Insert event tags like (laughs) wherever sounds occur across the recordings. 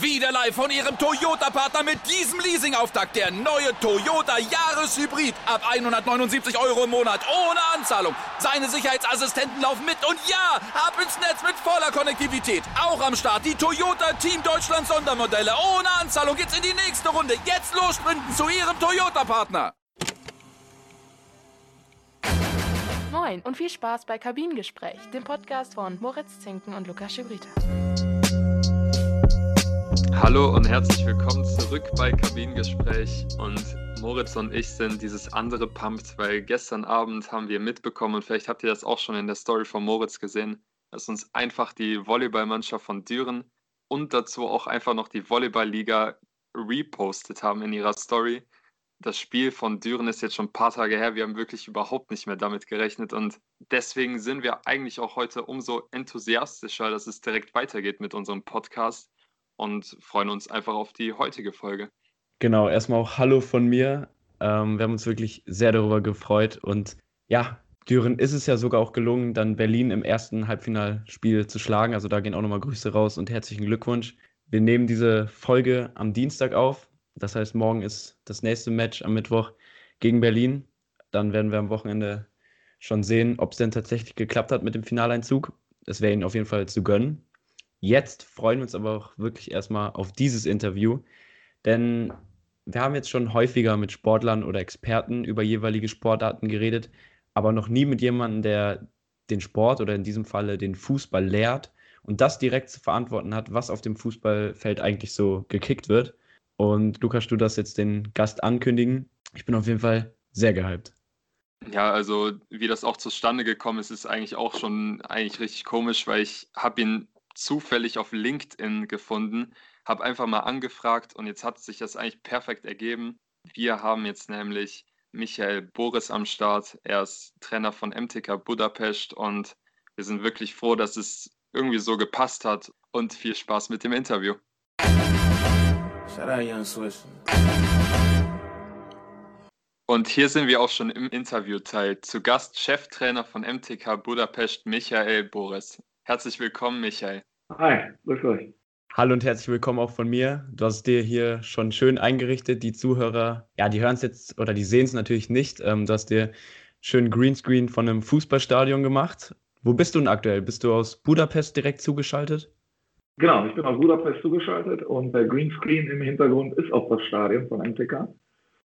Wieder live von Ihrem Toyota-Partner mit diesem Leasing-Auftakt. Der neue Toyota Jahreshybrid. Ab 179 Euro im Monat. Ohne Anzahlung. Seine Sicherheitsassistenten laufen mit. Und ja, ab ins Netz mit voller Konnektivität. Auch am Start die Toyota Team Deutschland Sondermodelle. Ohne Anzahlung geht's in die nächste Runde. Jetzt los sprinten zu Ihrem Toyota-Partner. Moin und viel Spaß bei Kabinengespräch, dem Podcast von Moritz Zinken und Lukas Schibrita. Hallo und herzlich willkommen zurück bei Kabinengespräch. Und Moritz und ich sind dieses andere Pumped, weil gestern Abend haben wir mitbekommen und vielleicht habt ihr das auch schon in der Story von Moritz gesehen, dass uns einfach die Volleyballmannschaft von Düren und dazu auch einfach noch die Volleyballliga repostet haben in ihrer Story das Spiel von Düren ist jetzt schon ein paar Tage her. Wir haben wirklich überhaupt nicht mehr damit gerechnet. Und deswegen sind wir eigentlich auch heute umso enthusiastischer, dass es direkt weitergeht mit unserem Podcast und freuen uns einfach auf die heutige Folge. Genau, erstmal auch Hallo von mir. Ähm, wir haben uns wirklich sehr darüber gefreut. Und ja, Düren ist es ja sogar auch gelungen, dann Berlin im ersten Halbfinalspiel zu schlagen. Also da gehen auch nochmal Grüße raus und herzlichen Glückwunsch. Wir nehmen diese Folge am Dienstag auf. Das heißt, morgen ist das nächste Match am Mittwoch gegen Berlin. Dann werden wir am Wochenende schon sehen, ob es denn tatsächlich geklappt hat mit dem Finaleinzug. Es wäre ihnen auf jeden Fall zu gönnen. Jetzt freuen wir uns aber auch wirklich erstmal auf dieses Interview, denn wir haben jetzt schon häufiger mit Sportlern oder Experten über jeweilige Sportarten geredet, aber noch nie mit jemandem, der den Sport oder in diesem Falle den Fußball lehrt und das direkt zu verantworten hat, was auf dem Fußballfeld eigentlich so gekickt wird. Und Lukas, du darfst jetzt den Gast ankündigen. Ich bin auf jeden Fall sehr gehypt. Ja, also wie das auch zustande gekommen ist, ist eigentlich auch schon eigentlich richtig komisch, weil ich habe ihn zufällig auf LinkedIn gefunden, habe einfach mal angefragt und jetzt hat sich das eigentlich perfekt ergeben. Wir haben jetzt nämlich Michael Boris am Start. Er ist Trainer von MTK Budapest und wir sind wirklich froh, dass es irgendwie so gepasst hat und viel Spaß mit dem Interview. Und hier sind wir auch schon im Interviewteil. Zu Gast Cheftrainer von MTK Budapest, Michael Boris. Herzlich willkommen, Michael. Hi, grüß euch. Hallo und herzlich willkommen auch von mir. Du hast dir hier schon schön eingerichtet. Die Zuhörer, ja, die hören es jetzt oder die sehen es natürlich nicht. Ähm, du hast dir schön Greenscreen von einem Fußballstadion gemacht. Wo bist du denn aktuell? Bist du aus Budapest direkt zugeschaltet? Genau, ich bin aus Budapest zugeschaltet und der Greenscreen im Hintergrund ist auch das Stadion von MTK,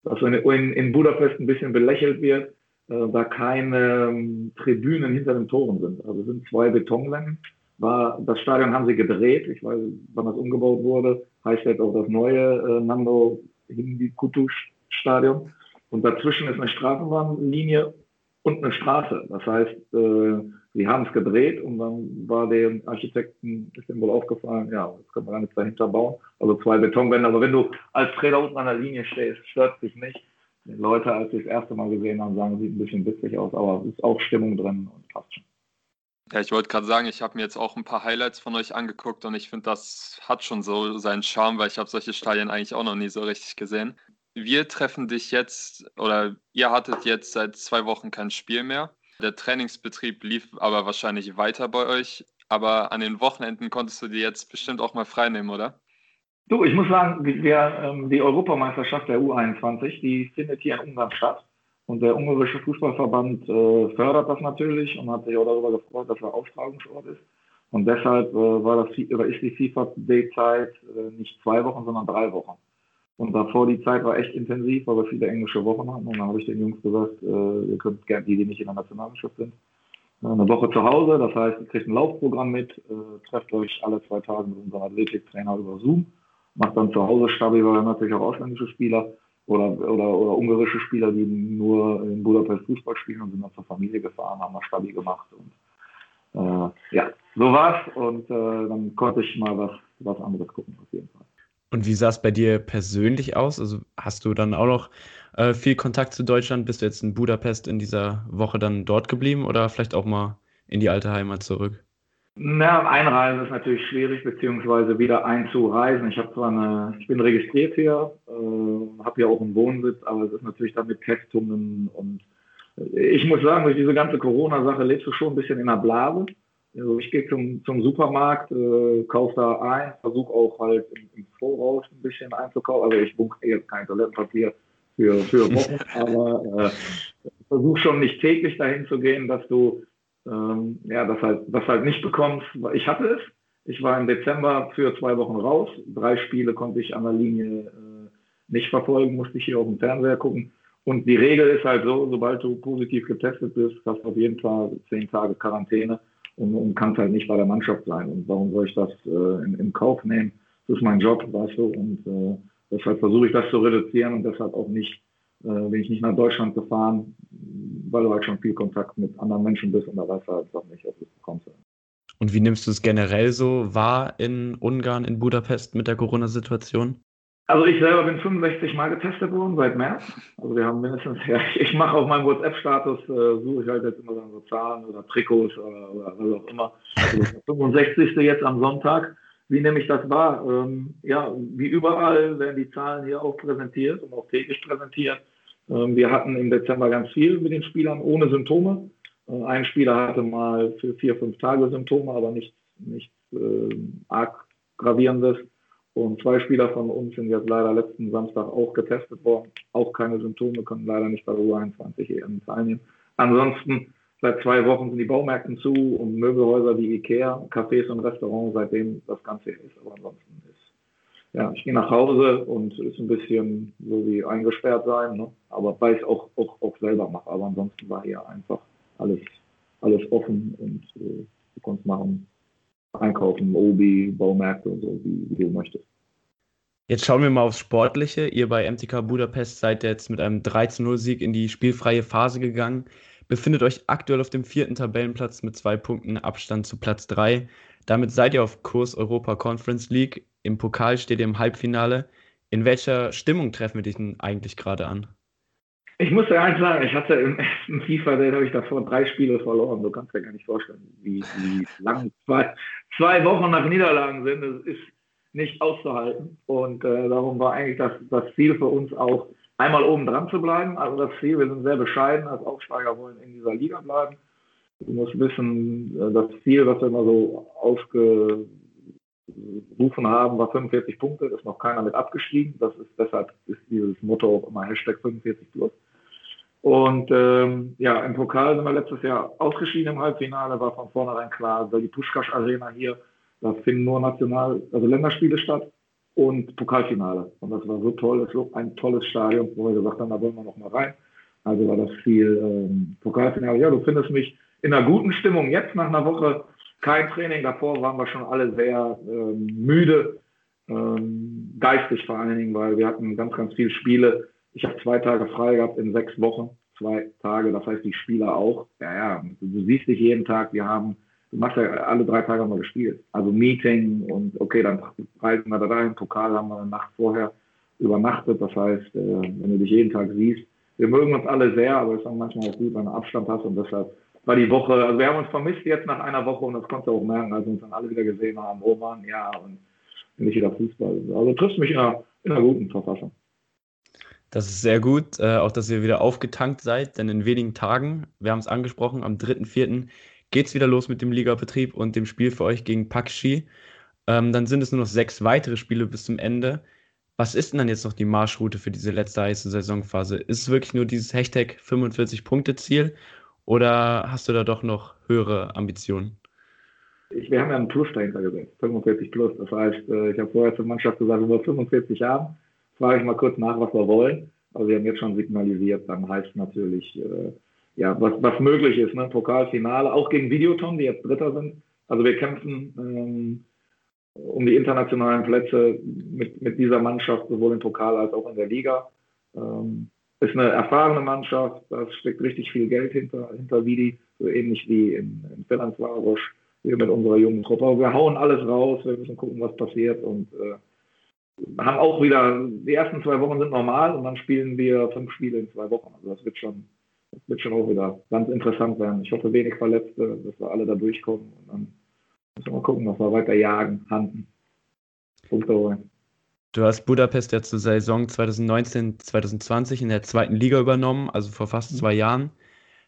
das in, in Budapest ein bisschen belächelt wird, da keine ähm, Tribünen hinter den Toren sind. Also sind zwei Betonwände. War, das Stadion haben sie gedreht, ich weiß, wann das umgebaut wurde, heißt jetzt auch das neue äh, Nando Hindi Kutusch Stadion. Und dazwischen ist eine Straßenbahnlinie und eine Straße. Das heißt, äh, sie haben es gedreht und dann war dem Architekten, ist ihm wohl aufgefallen, ja, jetzt können wir gar nichts dahinter bauen. Also zwei Betonwände. Aber wenn du als Trainer unten an der Linie stehst, stört dich nicht. Leute, als sie das erste Mal gesehen haben, sagen, sieht ein bisschen witzig aus, aber es ist auch Stimmung drin und passt schon. Ja, ich wollte gerade sagen, ich habe mir jetzt auch ein paar Highlights von euch angeguckt und ich finde, das hat schon so seinen Charme, weil ich habe solche Stadien eigentlich auch noch nie so richtig gesehen wir treffen dich jetzt oder ihr hattet jetzt seit zwei Wochen kein Spiel mehr. Der Trainingsbetrieb lief aber wahrscheinlich weiter bei euch. Aber an den Wochenenden konntest du dir jetzt bestimmt auch mal freinehmen, oder? Du, ich muss sagen, der, ähm, die Europameisterschaft der U21, die findet hier in Ungarn statt. Und der ungarische Fußballverband äh, fördert das natürlich und hat sich auch darüber gefreut, dass er Austragungsort ist. Und deshalb äh, war das, oder ist die FIFA-Day-Zeit äh, nicht zwei Wochen, sondern drei Wochen. Und davor die Zeit war echt intensiv, weil wir viele englische Wochen hatten. Und dann habe ich den Jungs gesagt, äh, ihr könnt gerne, die, die nicht in der Nationalmannschaft sind, eine Woche zu Hause. Das heißt, ihr kriegt ein Laufprogramm mit, äh, trefft euch alle zwei Tage mit unserem Athletiktrainer über Zoom, macht dann zu Hause Stabi, weil wir natürlich auch ausländische Spieler oder, oder, oder ungarische Spieler, die nur in Budapest Fußball spielen und sind dann zur Familie gefahren, haben mal Stabi gemacht. Und äh, ja, so war's. Und äh, dann konnte ich mal was, was anderes gucken, auf jeden Fall. Und wie sah es bei dir persönlich aus? Also hast du dann auch noch äh, viel Kontakt zu Deutschland? Bist du jetzt in Budapest in dieser Woche dann dort geblieben oder vielleicht auch mal in die alte Heimat zurück? Na, einreisen ist natürlich schwierig, beziehungsweise wieder einzureisen. Ich habe zwar eine, ich bin registriert hier, äh, habe hier auch einen Wohnsitz, aber es ist natürlich dann mit Testungen und ich muss sagen, durch diese ganze Corona-Sache lebst du schon ein bisschen in einer Blase. Also ich gehe zum, zum Supermarkt, äh, kaufe da ein, versuche auch halt im, im, Voraus ein bisschen einzukaufen. Also ich bunkere jetzt kein Toilettenpapier für, für Wochen, (laughs) aber äh, versuche schon nicht täglich dahin zu gehen, dass du ähm, ja, das halt, das halt nicht bekommst. Ich hatte es. Ich war im Dezember für zwei Wochen raus. Drei Spiele konnte ich an der Linie äh, nicht verfolgen, musste ich hier auf dem Fernseher gucken. Und die Regel ist halt so, sobald du positiv getestet bist, hast du auf jeden Fall zehn Tage Quarantäne und, und kannst halt nicht bei der Mannschaft sein. Und warum soll ich das äh, in, in, Kauf nehmen? Das ist mein Job, weißt du. Und äh, deshalb versuche ich das zu reduzieren und deshalb auch nicht, bin ich nicht nach Deutschland gefahren, weil du halt schon viel Kontakt mit anderen Menschen bist und da weißt du halt auch nicht, ob du es bekommst. Und wie nimmst du es generell so wahr in Ungarn, in Budapest mit der Corona-Situation? Also ich selber bin 65 Mal getestet worden seit März. Also wir haben mindestens, (laughs) ja, ich mache auf meinem WhatsApp-Status, äh, suche ich halt jetzt immer dann so Zahlen oder Trikots oder, oder was auch immer. Also 65. jetzt am Sonntag. Wie nehme ich das wahr? Ähm, ja, wie überall werden die Zahlen hier auch präsentiert und auch täglich präsentiert. Ähm, wir hatten im Dezember ganz viel mit den Spielern ohne Symptome. Äh, ein Spieler hatte mal für vier, fünf Tage Symptome, aber nicht, nicht äh, arg gravierendes. Und zwei Spieler von uns sind jetzt leider letzten Samstag auch getestet worden. Auch keine Symptome, können leider nicht bei der U21 EM teilnehmen. Ansonsten, seit zwei Wochen sind die Baumärkte zu und Möbelhäuser wie Ikea, Cafés und Restaurants, seitdem das Ganze ist. Aber ansonsten ist, ja, ich gehe nach Hause und ist ein bisschen so wie eingesperrt sein, ne? aber weil ich auch, auch, auch selber mache. Aber ansonsten war hier einfach alles, alles offen und äh, du konntest machen, einkaufen, Obi, Baumärkte und so, wie, wie du möchtest. Jetzt schauen wir mal aufs Sportliche. Ihr bei MTK Budapest seid jetzt mit einem 13-0-Sieg in die spielfreie Phase gegangen. Befindet euch aktuell auf dem vierten Tabellenplatz mit zwei Punkten Abstand zu Platz 3. Damit seid ihr auf Kurs Europa Conference League. Im Pokal steht ihr im Halbfinale. In welcher Stimmung treffen wir dich denn eigentlich gerade an? Ich muss ja eins sagen, ich hatte im ersten FIFA, den habe ich davor drei Spiele verloren. Du kannst dir gar nicht vorstellen, wie, wie lang zwei, zwei Wochen nach Niederlagen sind. Das ist nicht auszuhalten. Und äh, darum war eigentlich das, das Ziel für uns auch, einmal oben dran zu bleiben. Also das Ziel, wir sind sehr bescheiden als Aufsteiger, wollen in dieser Liga bleiben. Du musst wissen, äh, das Ziel, was wir immer so ausgerufen haben, war 45 Punkte, ist noch keiner mit abgestiegen. Das ist deshalb ist dieses Motto auch immer Hashtag 45 plus. Und ähm, ja, im Pokal sind wir letztes Jahr ausgeschieden im Halbfinale, war von vornherein klar, weil die Puschkasch Arena hier, da finden nur National, also Länderspiele statt und Pokalfinale. Und das war so toll, es war ein tolles Stadion, wo wir gesagt haben, da wollen wir noch mal rein. Also war das Ziel ähm, Pokalfinale. Ja, du findest mich in einer guten Stimmung jetzt nach einer Woche kein Training. Davor waren wir schon alle sehr ähm, müde, ähm, geistig vor allen Dingen, weil wir hatten ganz, ganz viele Spiele ich habe zwei Tage frei gehabt in sechs Wochen, zwei Tage, das heißt die Spieler auch. Ja, ja, du siehst dich jeden Tag, wir haben, du machst ja alle drei Tage mal gespielt. Also Meeting und okay, dann reisen wir da rein, Pokal haben wir eine Nacht vorher übernachtet, das heißt, äh, wenn du dich jeden Tag siehst, wir mögen uns alle sehr, aber es ist dann manchmal auch gut, wenn du Abstand hast und deshalb war die Woche, also wir haben uns vermisst jetzt nach einer Woche und das konntest du auch merken, als wir uns dann alle wieder gesehen haben, Mann, ja, und nicht wieder Fußball. Also triffst mich in einer, in einer guten Verfassung. Das ist sehr gut, äh, auch dass ihr wieder aufgetankt seid, denn in wenigen Tagen, wir haben es angesprochen, am 3.4. geht es wieder los mit dem Ligabetrieb und dem Spiel für euch gegen Pakshi. Ähm, dann sind es nur noch sechs weitere Spiele bis zum Ende. Was ist denn dann jetzt noch die Marschroute für diese letzte heiße Saisonphase? Ist es wirklich nur dieses Hashtag 45-Punkte-Ziel oder hast du da doch noch höhere Ambitionen? Ich, wir haben ja einen Plus dahinter gesetzt, 45 plus. Das heißt, äh, ich habe vorher zur Mannschaft gesagt, wir 45 haben, frage ich mal kurz nach, was wir wollen. Also wir haben jetzt schon signalisiert, dann heißt natürlich, äh, ja, was, was möglich ist, ne? Pokalfinale, auch gegen Videoton, die jetzt Dritter sind. Also wir kämpfen ähm, um die internationalen Plätze mit, mit dieser Mannschaft, sowohl im Pokal als auch in der Liga. Ähm, ist eine erfahrene Mannschaft, da steckt richtig viel Geld hinter, hinter Vidi, so ähnlich wie in, in Ferencvaros, wir mit unserer jungen Truppe. Wir hauen alles raus, wir müssen gucken, was passiert und äh, haben auch wieder, die ersten zwei Wochen sind normal und dann spielen wir fünf Spiele in zwei Wochen. Also das wird schon, das wird schon auch wieder ganz interessant werden. Ich hoffe wenig Verletzte, dass wir alle da durchkommen und dann müssen wir mal gucken, dass wir weiter jagen, handen. Punkte holen. Du hast Budapest ja zur Saison 2019-2020 in der zweiten Liga übernommen, also vor fast zwei Jahren.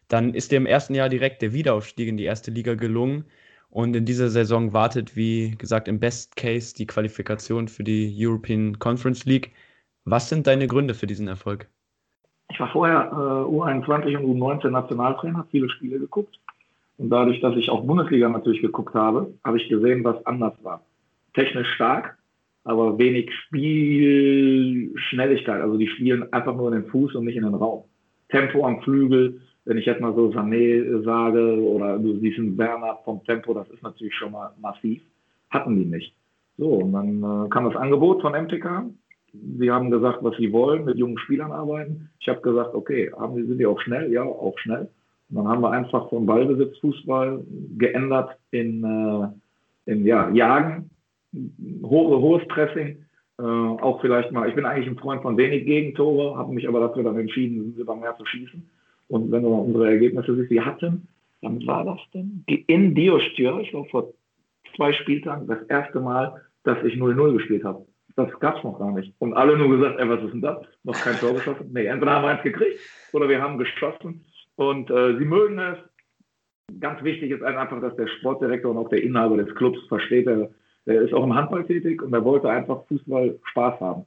Dann ist dir im ersten Jahr direkt der Wiederaufstieg in die erste Liga gelungen. Und in dieser Saison wartet, wie gesagt, im Best Case die Qualifikation für die European Conference League. Was sind deine Gründe für diesen Erfolg? Ich war vorher äh, U21 und U19 Nationaltrainer, viele Spiele geguckt. Und dadurch, dass ich auch Bundesliga natürlich geguckt habe, habe ich gesehen, was anders war. Technisch stark, aber wenig Spielschnelligkeit. Also die spielen einfach nur in den Fuß und nicht in den Raum. Tempo am Flügel, wenn ich jetzt mal so Sané sage oder du siehst einen Werner vom Tempo, das ist natürlich schon mal massiv. Hatten die nicht. So, und dann äh, kam das Angebot von MTK. Sie haben gesagt, was sie wollen, mit jungen Spielern arbeiten. Ich habe gesagt, okay, haben, sind die auch schnell? Ja, auch schnell. Und dann haben wir einfach vom Ballbesitzfußball geändert in, äh, in ja, Jagen, hohe, hohes Pressing. Äh, auch vielleicht mal, ich bin eigentlich ein Freund von wenig Gegentore, habe mich aber dafür dann entschieden, über mehr zu schießen. Und wenn mal unsere Ergebnisse siehst, wir hatten, wann war das denn? In Diostür, ich glaube vor zwei Spieltagen, das erste Mal, dass ich 0-0 gespielt habe. Das gab es noch gar nicht. Und alle nur gesagt, ey, was ist denn das? Noch kein Tor geschossen? Nee, entweder haben wir eins gekriegt oder wir haben geschossen. Und äh, sie mögen es. Ganz wichtig ist einfach, dass der Sportdirektor und auch der Inhaber des Clubs versteht, er, er ist auch im Handball tätig und er wollte einfach Fußball Spaß haben.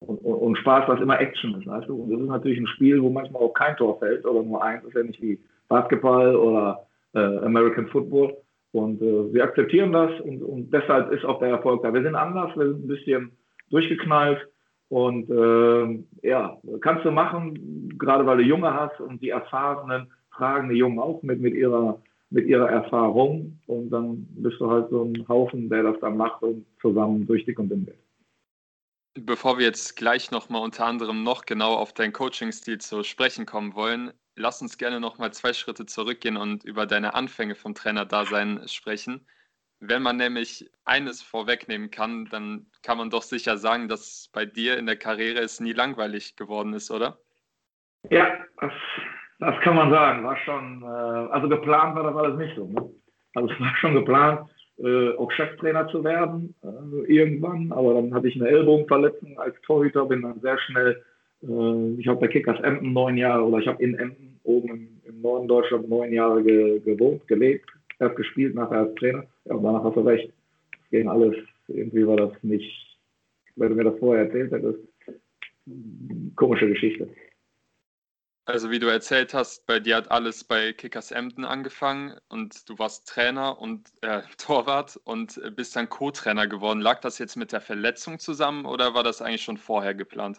Und, und, und, Spaß, was immer Action ist, weißt du? Und das ist natürlich ein Spiel, wo manchmal auch kein Tor fällt oder nur eins, ist ja nicht wie Basketball oder äh, American Football. Und äh, wir akzeptieren das und, und deshalb ist auch der Erfolg da. Wir sind anders, wir sind ein bisschen durchgeknallt und äh, ja, kannst du machen, gerade weil du Junge hast und die Erfahrenen tragen die Jungen auch mit, mit ihrer mit ihrer Erfahrung und dann bist du halt so ein Haufen, der das dann macht und zusammen durch dick und dünn wird. Bevor wir jetzt gleich nochmal unter anderem noch genau auf deinen Coaching-Stil zu sprechen kommen wollen, lass uns gerne nochmal zwei Schritte zurückgehen und über deine Anfänge vom Trainerdasein sprechen. Wenn man nämlich eines vorwegnehmen kann, dann kann man doch sicher sagen, dass bei dir in der Karriere es nie langweilig geworden ist, oder? Ja, das, das kann man sagen. War schon, äh, also geplant war das alles nicht so. Ne? Also es war schon geplant, äh, auch Cheftrainer zu werden äh, irgendwann, aber dann hatte ich eine Ellbogenverletzung als Torhüter, bin dann sehr schnell, äh, ich habe bei Kickers Emden neun Jahre oder ich habe in Emden oben im, im, Norden Deutschland neun Jahre ge, gewohnt, gelebt, erst gespielt, nachher als Trainer. Ja, und danach hast du recht. Das ging alles, irgendwie war das nicht, wenn du mir das vorher erzählt hättest, komische Geschichte. Also wie du erzählt hast, bei dir hat alles bei Kickers Emden angefangen und du warst Trainer und äh, (laughs) Torwart und bist dann Co-Trainer geworden. Lag das jetzt mit der Verletzung zusammen oder war das eigentlich schon vorher geplant,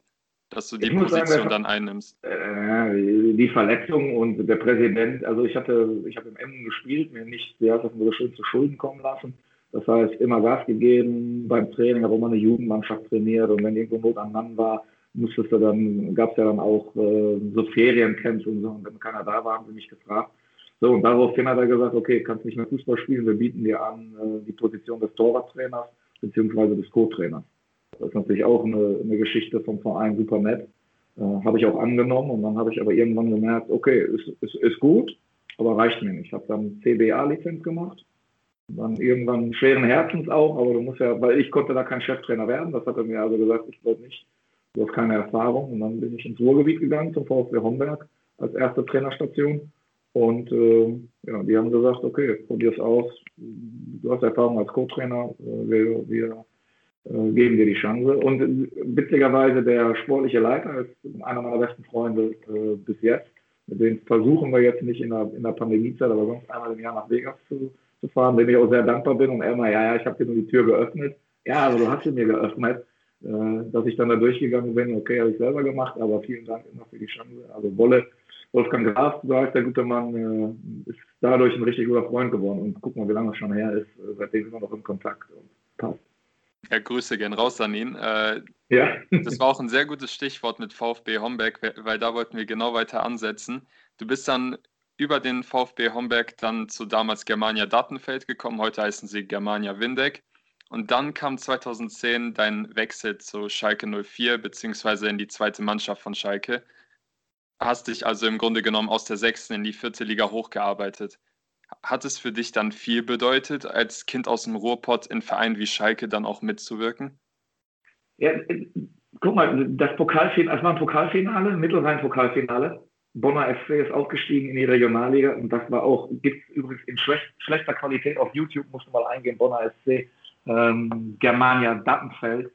dass du die Position sagen, dann einnimmst? Äh, die Verletzung und der Präsident, also ich hatte, ich habe im Emden gespielt, mir nicht, heißt das, so schön zu Schulden kommen lassen. Das heißt, immer Gas gegeben beim Training, habe mal eine Jugendmannschaft trainiert und wenn irgendwo Not am Mann war, musstest du dann, gab es ja dann auch äh, so Feriencamps und so, und wenn keiner da war, haben sie mich gefragt. So, und daraufhin hat er gesagt, okay, kannst nicht mehr Fußball spielen, wir bieten dir an äh, die Position des Torwarttrainers beziehungsweise des Co-Trainers. Das ist natürlich auch eine, eine Geschichte vom Verein super nett. Äh, habe ich auch angenommen und dann habe ich aber irgendwann gemerkt, okay, ist, ist, ist gut, aber reicht mir nicht. Ich habe dann CBA-Lizenz gemacht, dann irgendwann schweren Herzens auch, aber du musst ja, weil ich konnte da kein Cheftrainer werden, das hat er mir also gesagt, ich wollte nicht Du hast keine Erfahrung. Und dann bin ich ins Ruhrgebiet gegangen zum VfB Homberg als erste Trainerstation. Und äh, ja, die haben gesagt, okay, probier es aus. Du hast Erfahrung als Co-Trainer, äh, wir, wir äh, geben dir die Chance. Und witzigerweise der sportliche Leiter ist einer meiner besten Freunde äh, bis jetzt. Mit dem versuchen wir jetzt nicht in der, in der Pandemiezeit, aber sonst einmal im Jahr nach Vegas zu, zu fahren, dem ich auch sehr dankbar bin. Und er immer, ja, ja, ich habe dir nur die Tür geöffnet. Ja, aber du hast sie mir geöffnet. Äh, dass ich dann da durchgegangen bin. Okay, habe ich selber gemacht, aber vielen Dank immer für die Chance. Also Wolle, Wolfgang Graf, so heißt der gute Mann, äh, ist dadurch ein richtig guter Freund geworden. Und guck mal, wie lange es schon her ist. Äh, seitdem sind wir noch im Kontakt und passt. Ja, Grüße gern raus an ihn. Äh, ja. das war auch ein sehr gutes Stichwort mit VfB Homberg, weil da wollten wir genau weiter ansetzen. Du bist dann über den VfB Homberg dann zu damals Germania Dattenfeld gekommen. Heute heißen sie Germania Windeck. Und dann kam 2010 dein Wechsel zu Schalke 04 beziehungsweise in die zweite Mannschaft von Schalke. Hast dich also im Grunde genommen aus der sechsten in die vierte Liga hochgearbeitet. Hat es für dich dann viel bedeutet, als Kind aus dem Ruhrpott in Vereinen wie Schalke dann auch mitzuwirken? Ja, guck mal, das Pokalfinale, es war ein Pokalfinale, Mittelrhein-Pokalfinale. Bonner FC ist aufgestiegen in die Regionalliga und das war auch, gibt es übrigens in schlecht, schlechter Qualität auf YouTube, musst du mal eingehen, Bonner FC, ähm, Germania Dattenfeld.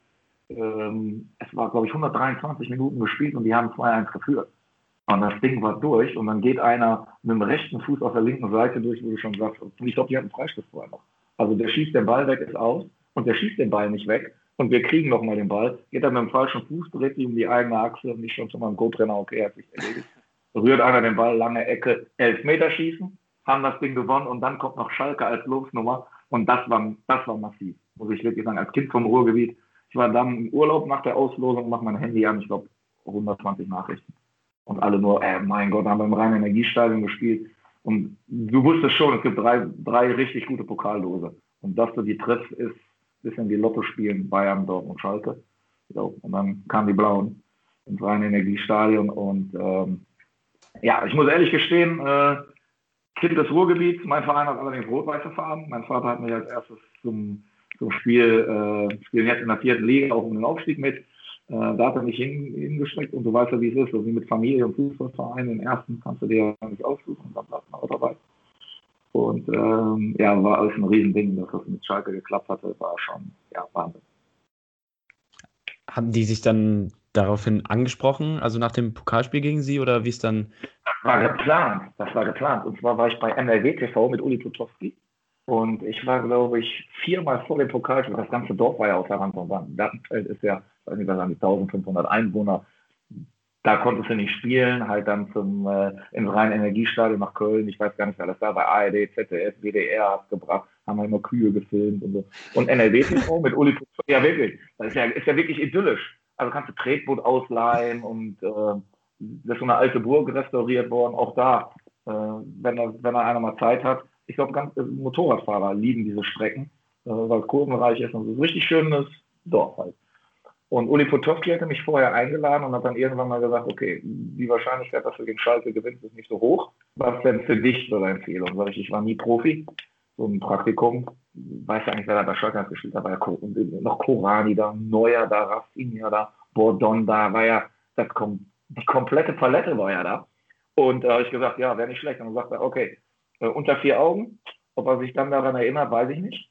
Ähm, es war, glaube ich, 123 Minuten gespielt und die haben 2-1 geführt. Und das Ding war durch und dann geht einer mit dem rechten Fuß auf der linken Seite durch, wo du schon sagst, und ich glaube, die hatten Freistoß vorher noch. Also der schießt den Ball weg, ist aus und der schießt den Ball nicht weg und wir kriegen nochmal den Ball, geht dann mit dem falschen Fuß, dreht sich um die eigene Achse und ich schon zu meinem Co-Trainer, okay, hat sich erledigt. Rührt einer den Ball, lange Ecke, elf Meter schießen, haben das Ding gewonnen und dann kommt noch Schalke als Losnummer und das war, das war massiv, muss ich wirklich sagen, als Kind vom Ruhrgebiet. Ich war dann im Urlaub nach der Auslosung, mach mein Handy an, ich glaube 120 Nachrichten und alle nur, äh, mein Gott, haben wir im reinen Energiestadion gespielt. Und du wusstest schon, es gibt drei, drei richtig gute Pokaldose. Und dass du die triffst, ist ein bisschen wie Lotto spielen, Bayern, Dortmund, Schalke. So, und dann kamen die Blauen ins reine Energiestadion. Und ähm, ja, ich muss ehrlich gestehen, äh, Kind des Ruhrgebiets, mein Verein hat allerdings rot-weiße Farben. Mein Vater hat mich als erstes zum, zum Spiel, äh, spielen jetzt in der vierten Liga auch um den Aufstieg mit. Äh, da hat er mich hin, hingestreckt und du weißt ja, wie es ist. So wie mit Familie und Fußballverein, den ersten kannst du dir ja nicht aussuchen und dann bleibt man auch dabei. Und ähm, ja, war alles ein Riesending, dass das mit Schalke geklappt hatte, war schon ja, Wahnsinn. Haben die sich dann daraufhin angesprochen, also nach dem Pokalspiel gegen Sie oder wie es dann? Das war geplant, das war geplant. Und zwar war ich bei MLW TV mit Uli Plutowski und ich war, glaube ich, viermal vor dem Pokalspiel. Das ganze Dorf war ja von Wand. Dattenfeld ist ja, ich weiß nicht, was sagen, 1500 Einwohner. Da konntest du nicht spielen, halt dann zum äh, ins reinen Energiestadion nach Köln. Ich weiß gar nicht, wer das da bei ARD, ZDF, WDR hat gebracht, haben wir immer Kühe gefilmt und so. Und NRW TV mit Uli ja wirklich, das ist ja, ist ja wirklich idyllisch. Also kannst du Tretboot ausleihen und äh, das ist so eine alte Burg restauriert worden. Auch da, äh, wenn, da, wenn da einer mal Zeit hat, ich glaube, ganz äh, Motorradfahrer lieben diese Strecken, äh, weil es kurvenreich ist und so ein richtig schönes Dorf halt. Und Uli Potowski hatte mich vorher eingeladen und hat dann irgendwann mal gesagt, okay, die Wahrscheinlichkeit, dass du gegen Schalke gewinnst, ist nicht so hoch. Was denn für dich so eine Empfehlung? Sag ich, ich war nie Profi, so ein Praktikum. Weiß ja eigentlich, wer da bei Schalke gespielt hat. War ja noch Korani da, Neuer da, Rafinha da, Bordon da, war ja das die komplette Palette war ja da. Und da äh, habe ich gesagt, ja, wäre nicht schlecht. Und dann sagt er, okay, äh, unter vier Augen. Ob er sich dann daran erinnert, weiß ich nicht.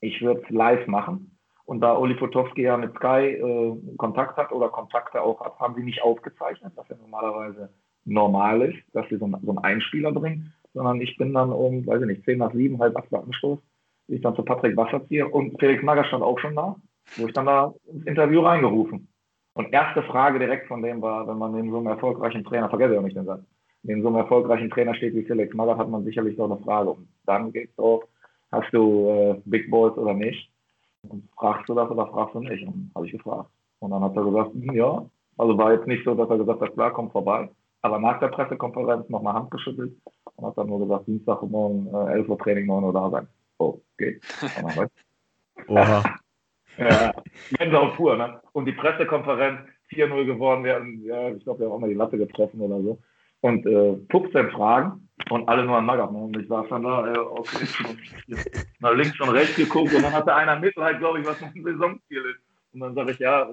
Ich würde es live machen. Und da Oli Potowski ja mit Sky äh, Kontakt hat oder Kontakte auch hat, haben sie nicht aufgezeichnet, was ja normalerweise normal ist, dass sie so, so einen Einspieler bringen, sondern ich bin dann um, weiß ich nicht, zehn nach sieben, halb acht Anstoß, ich dann zu Patrick Wasser ziehe und Felix Magger stand auch schon da, wo ich dann da ins Interview reingerufen. Und erste Frage direkt von dem war, wenn man neben so einem erfolgreichen Trainer, vergesse ich auch nicht den Satz, neben so einem erfolgreichen Trainer steht wie Felix Magath, hat man sicherlich doch eine Frage. Und dann geht es drauf, hast du äh, Big Balls oder nicht? Und fragst du das oder fragst du nicht? Und habe ich gefragt. Und dann hat er gesagt, hm, ja. Also war jetzt nicht so, dass er gesagt hat, klar, komm vorbei. Aber nach der Pressekonferenz nochmal Hand geschüttelt und hat dann nur gesagt, Dienstag morgen äh, 11 Uhr Training, 9 Uhr da sein. Oh, geht. (laughs) Oha. (laughs) ja, Gänsehaut pur, ne? Und die Pressekonferenz 4-0 geworden werden, ja, ich glaube, wir haben auch mal die Latte getroffen oder so und äh, 15 Fragen und alle nur an Magath. Und ich saß dann da, äh, okay, nach links und rechts geguckt und dann hatte einer mit, halt, glaube ich, was ein Saisonziel ist. Und dann sage ich, ja,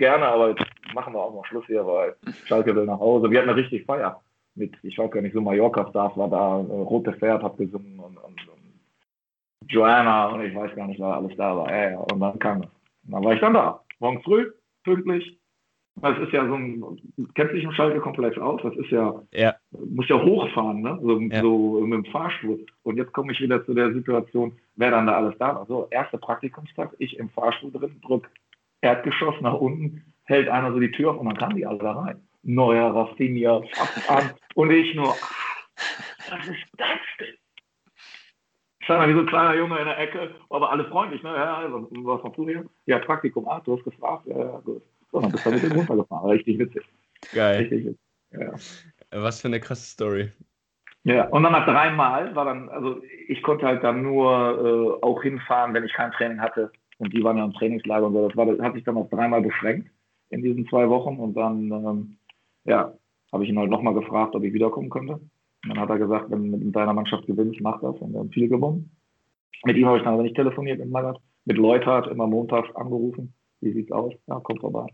gerne, aber jetzt machen wir auch mal Schluss hier, weil Schalke will nach Hause. Wir hatten eine richtig Feier mit, ich weiß gar nicht, so Mallorca-Stars war da, äh, Rote Pferd hat gesungen und, und, und Joanna und ich weiß gar nicht, wer alles da war. Ja, ja, und dann kam es. Und dann war ich dann da, morgens früh, pünktlich, das ist ja so ein, kennt sich im Schalke komplett aus, das ist ja, ja. muss ja hochfahren, ne? So, ja. so mit dem Fahrstuhl. Und jetzt komme ich wieder zu der Situation, wer dann da alles da war. So, erster Praktikumstag, ich im Fahrstuhl drin, drück Erdgeschoss nach unten, hält einer so die Tür auf und dann kamen die alle da rein. Neuer Rafinha, an (laughs) und ich nur, was ist das denn? stand da wie so ein kleiner Junge in der Ecke, aber alle freundlich, ne? Ja, also, was machst du hier? Ja, Praktikum, ah, du hast gefragt, ja, ja, gut. So, dann bist du mit dem runtergefahren. Richtig witzig. Geil. Richtig witzig. Ja. Was für eine krasse Story. Ja, und dann nach dreimal war dann, also ich konnte halt dann nur äh, auch hinfahren, wenn ich kein Training hatte. Und die waren ja im Trainingslager und so. Das, war, das hat sich dann auf dreimal beschränkt in diesen zwei Wochen. Und dann, ähm, ja, habe ich ihn halt nochmal gefragt, ob ich wiederkommen könnte. Und dann hat er gesagt, wenn du mit deiner Mannschaft gewinnst, mach das. Und wir haben viel gewonnen. Mit ihm habe ich dann aber nicht telefoniert mit Magath. Mit Leuthardt immer montags angerufen. Wie sieht's aus? Ja, kommt vorbei.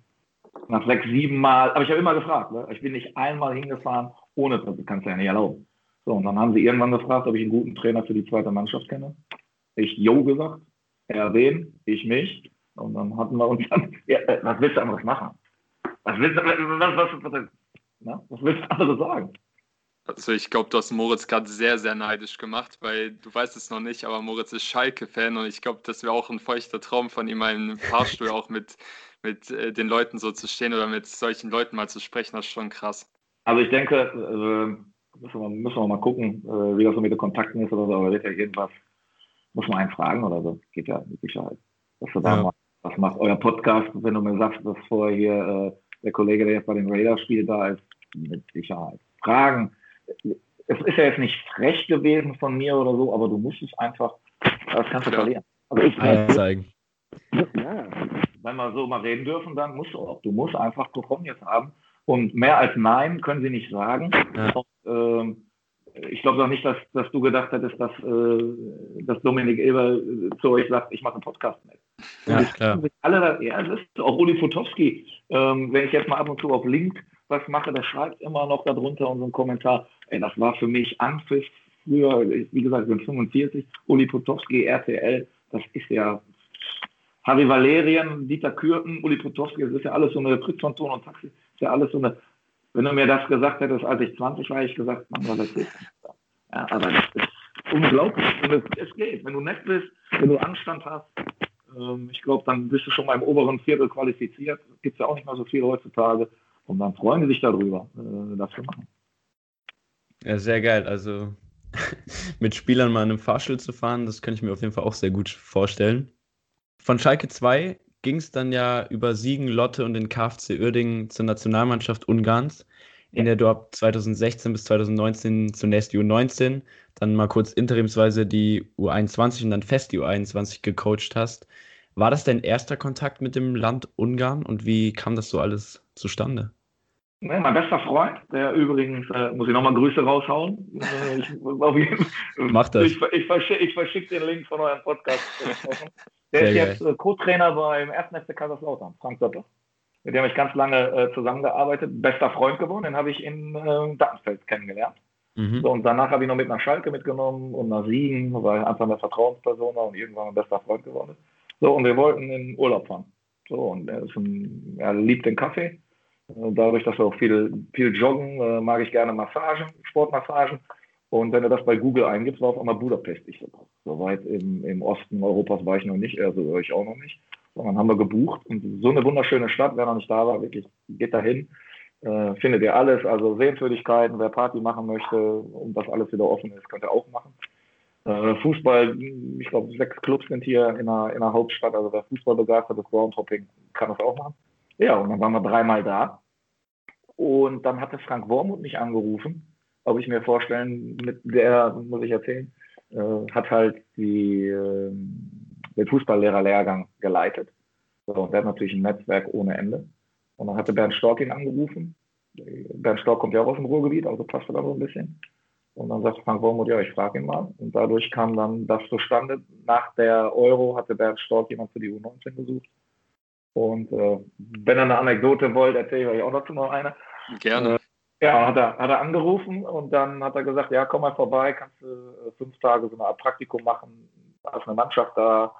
nach sechs, sieben Mal, aber ich habe immer gefragt, ne? ich bin nicht einmal hingefahren, ohne, das kannst du ja nicht erlauben. So, und dann haben sie irgendwann gefragt, ob ich einen guten Trainer für die zweite Mannschaft kenne. Ich Jo gesagt, er wen, ich mich. Und dann hatten wir uns dann, (laughs) ja, was willst du anderes machen? Was willst du, was, was, was, was, was willst du anderes sagen? Also ich glaube, du hast Moritz gerade sehr, sehr neidisch gemacht, weil du weißt es noch nicht, aber Moritz ist Schalke-Fan und ich glaube, das wäre auch ein feuchter Traum von ihm, einen Fahrstuhl auch mit, mit äh, den Leuten so zu stehen oder mit solchen Leuten mal zu sprechen, das ist schon krass. Also ich denke, äh, müssen, wir, müssen wir mal gucken, äh, wie das so mit den Kontakten ist oder so, aber wird ja irgendwas, muss man einen fragen oder so, geht ja mit Sicherheit. Dass du da mal, was macht euer Podcast, wenn du mir sagst, dass vorher hier äh, der Kollege, der jetzt bei den Raiders spielt, da ist, mit Sicherheit. Fragen, es ist ja jetzt nicht frech gewesen von mir oder so, aber du musst es einfach, das kannst du ja. verlieren. Also ich zeigen. Ja, wenn wir so mal reden dürfen, dann musst du auch. Du musst einfach jetzt haben. Und mehr als Nein können sie nicht sagen. Ja. Und, ähm, ich glaube doch nicht, dass, dass du gedacht hättest, dass, äh, dass Dominik Eber zu euch sagt, ich mache einen Podcast mit. Ja, klar. Alle, ja, das ist auch Uli Futowski. Ähm, wenn ich jetzt mal ab und zu auf Link was mache, der schreibt immer noch darunter unseren Kommentar, ey, das war für mich Anpfiff früher, wie gesagt, ich bin 45, Uli Potowski, RTL, das ist ja Harry Valerien, Dieter Kürten, Uli Potowski, das ist ja alles so eine Fritz von Ton und Taxi, ist ja alles so eine, wenn du mir das gesagt hättest, als ich 20 war, ich gesagt, was ist das? Ja, aber das ist unglaublich. Und es, es geht. Wenn du nett bist, wenn du Anstand hast, ähm, ich glaube, dann bist du schon mal im oberen Viertel qualifiziert. Gibt es ja auch nicht mal so viel heutzutage. Und dann freuen sie sich darüber, äh, das zu machen. Ja, sehr geil. Also (laughs) mit Spielern mal in einem Fahrstuhl zu fahren, das könnte ich mir auf jeden Fall auch sehr gut vorstellen. Von Schalke 2 ging es dann ja über Siegen, Lotte und den KfC Uerdingen zur Nationalmannschaft Ungarns, in der du ab 2016 bis 2019 zunächst die U19, dann mal kurz interimsweise die U21 und dann fest die U21 gecoacht hast. War das dein erster Kontakt mit dem Land Ungarn und wie kam das so alles zustande? Ne, mein bester Freund, der übrigens, äh, muss ich nochmal Grüße raushauen. Äh, ich, (laughs) Mach das. Ich, ich verschicke verschick den Link von eurem Podcast. (laughs) der Sehr ist geil. jetzt äh, Co-Trainer beim 1. FC Kaiserslautern, Frank Doppel. Mit dem habe ich ganz lange äh, zusammengearbeitet. Bester Freund geworden, den habe ich in äh, Datenfeld kennengelernt. Mhm. So, und danach habe ich noch mit nach Schalke mitgenommen und nach Siegen, weil einfach eine Vertrauensperson war und irgendwann ein bester Freund geworden ist. So, und wir wollten in Urlaub fahren. So, und er, ist ein, er liebt den Kaffee Dadurch, dass wir auch viel, viel joggen, äh, mag ich gerne Massagen, Sportmassagen. Und wenn du das bei Google eingibst, war auf einmal Budapest. Ich so, so weit im, im Osten Europas war ich noch nicht, also ich auch noch nicht. Sondern haben wir gebucht. Und so eine wunderschöne Stadt, wer noch nicht da war, wirklich, geht dahin. Äh, findet ihr alles, also Sehenswürdigkeiten, wer Party machen möchte und das alles wieder offen ist, könnt ihr auch machen. Äh, Fußball, ich glaube, sechs Clubs sind hier in der, in der Hauptstadt, also wer Fußball begeistert ist, Groundhopping, kann das auch machen. Ja, und dann waren wir dreimal da. Und dann hatte Frank Wormuth mich angerufen, ob ich mir vorstellen, mit der, muss ich erzählen, äh, hat halt die, äh, den Fußballlehrerlehrgang geleitet. So, und der hat natürlich ein Netzwerk ohne Ende. Und dann hatte Bernd Stork ihn angerufen. Bernd Stork kommt ja auch aus dem Ruhrgebiet, also passt da so ein bisschen. Und dann sagt Frank Wormuth, ja, ich frage ihn mal. Und dadurch kam dann das zustande. Nach der Euro hatte Bernd Stork jemand für die U19 gesucht. Und äh, wenn ihr eine Anekdote wollt, erzähle ich euch auch dazu noch eine. Gerne. Äh, ja, hat er, hat er angerufen und dann hat er gesagt, ja, komm mal vorbei, kannst du äh, fünf Tage so eine Art Praktikum machen, als eine Mannschaft da,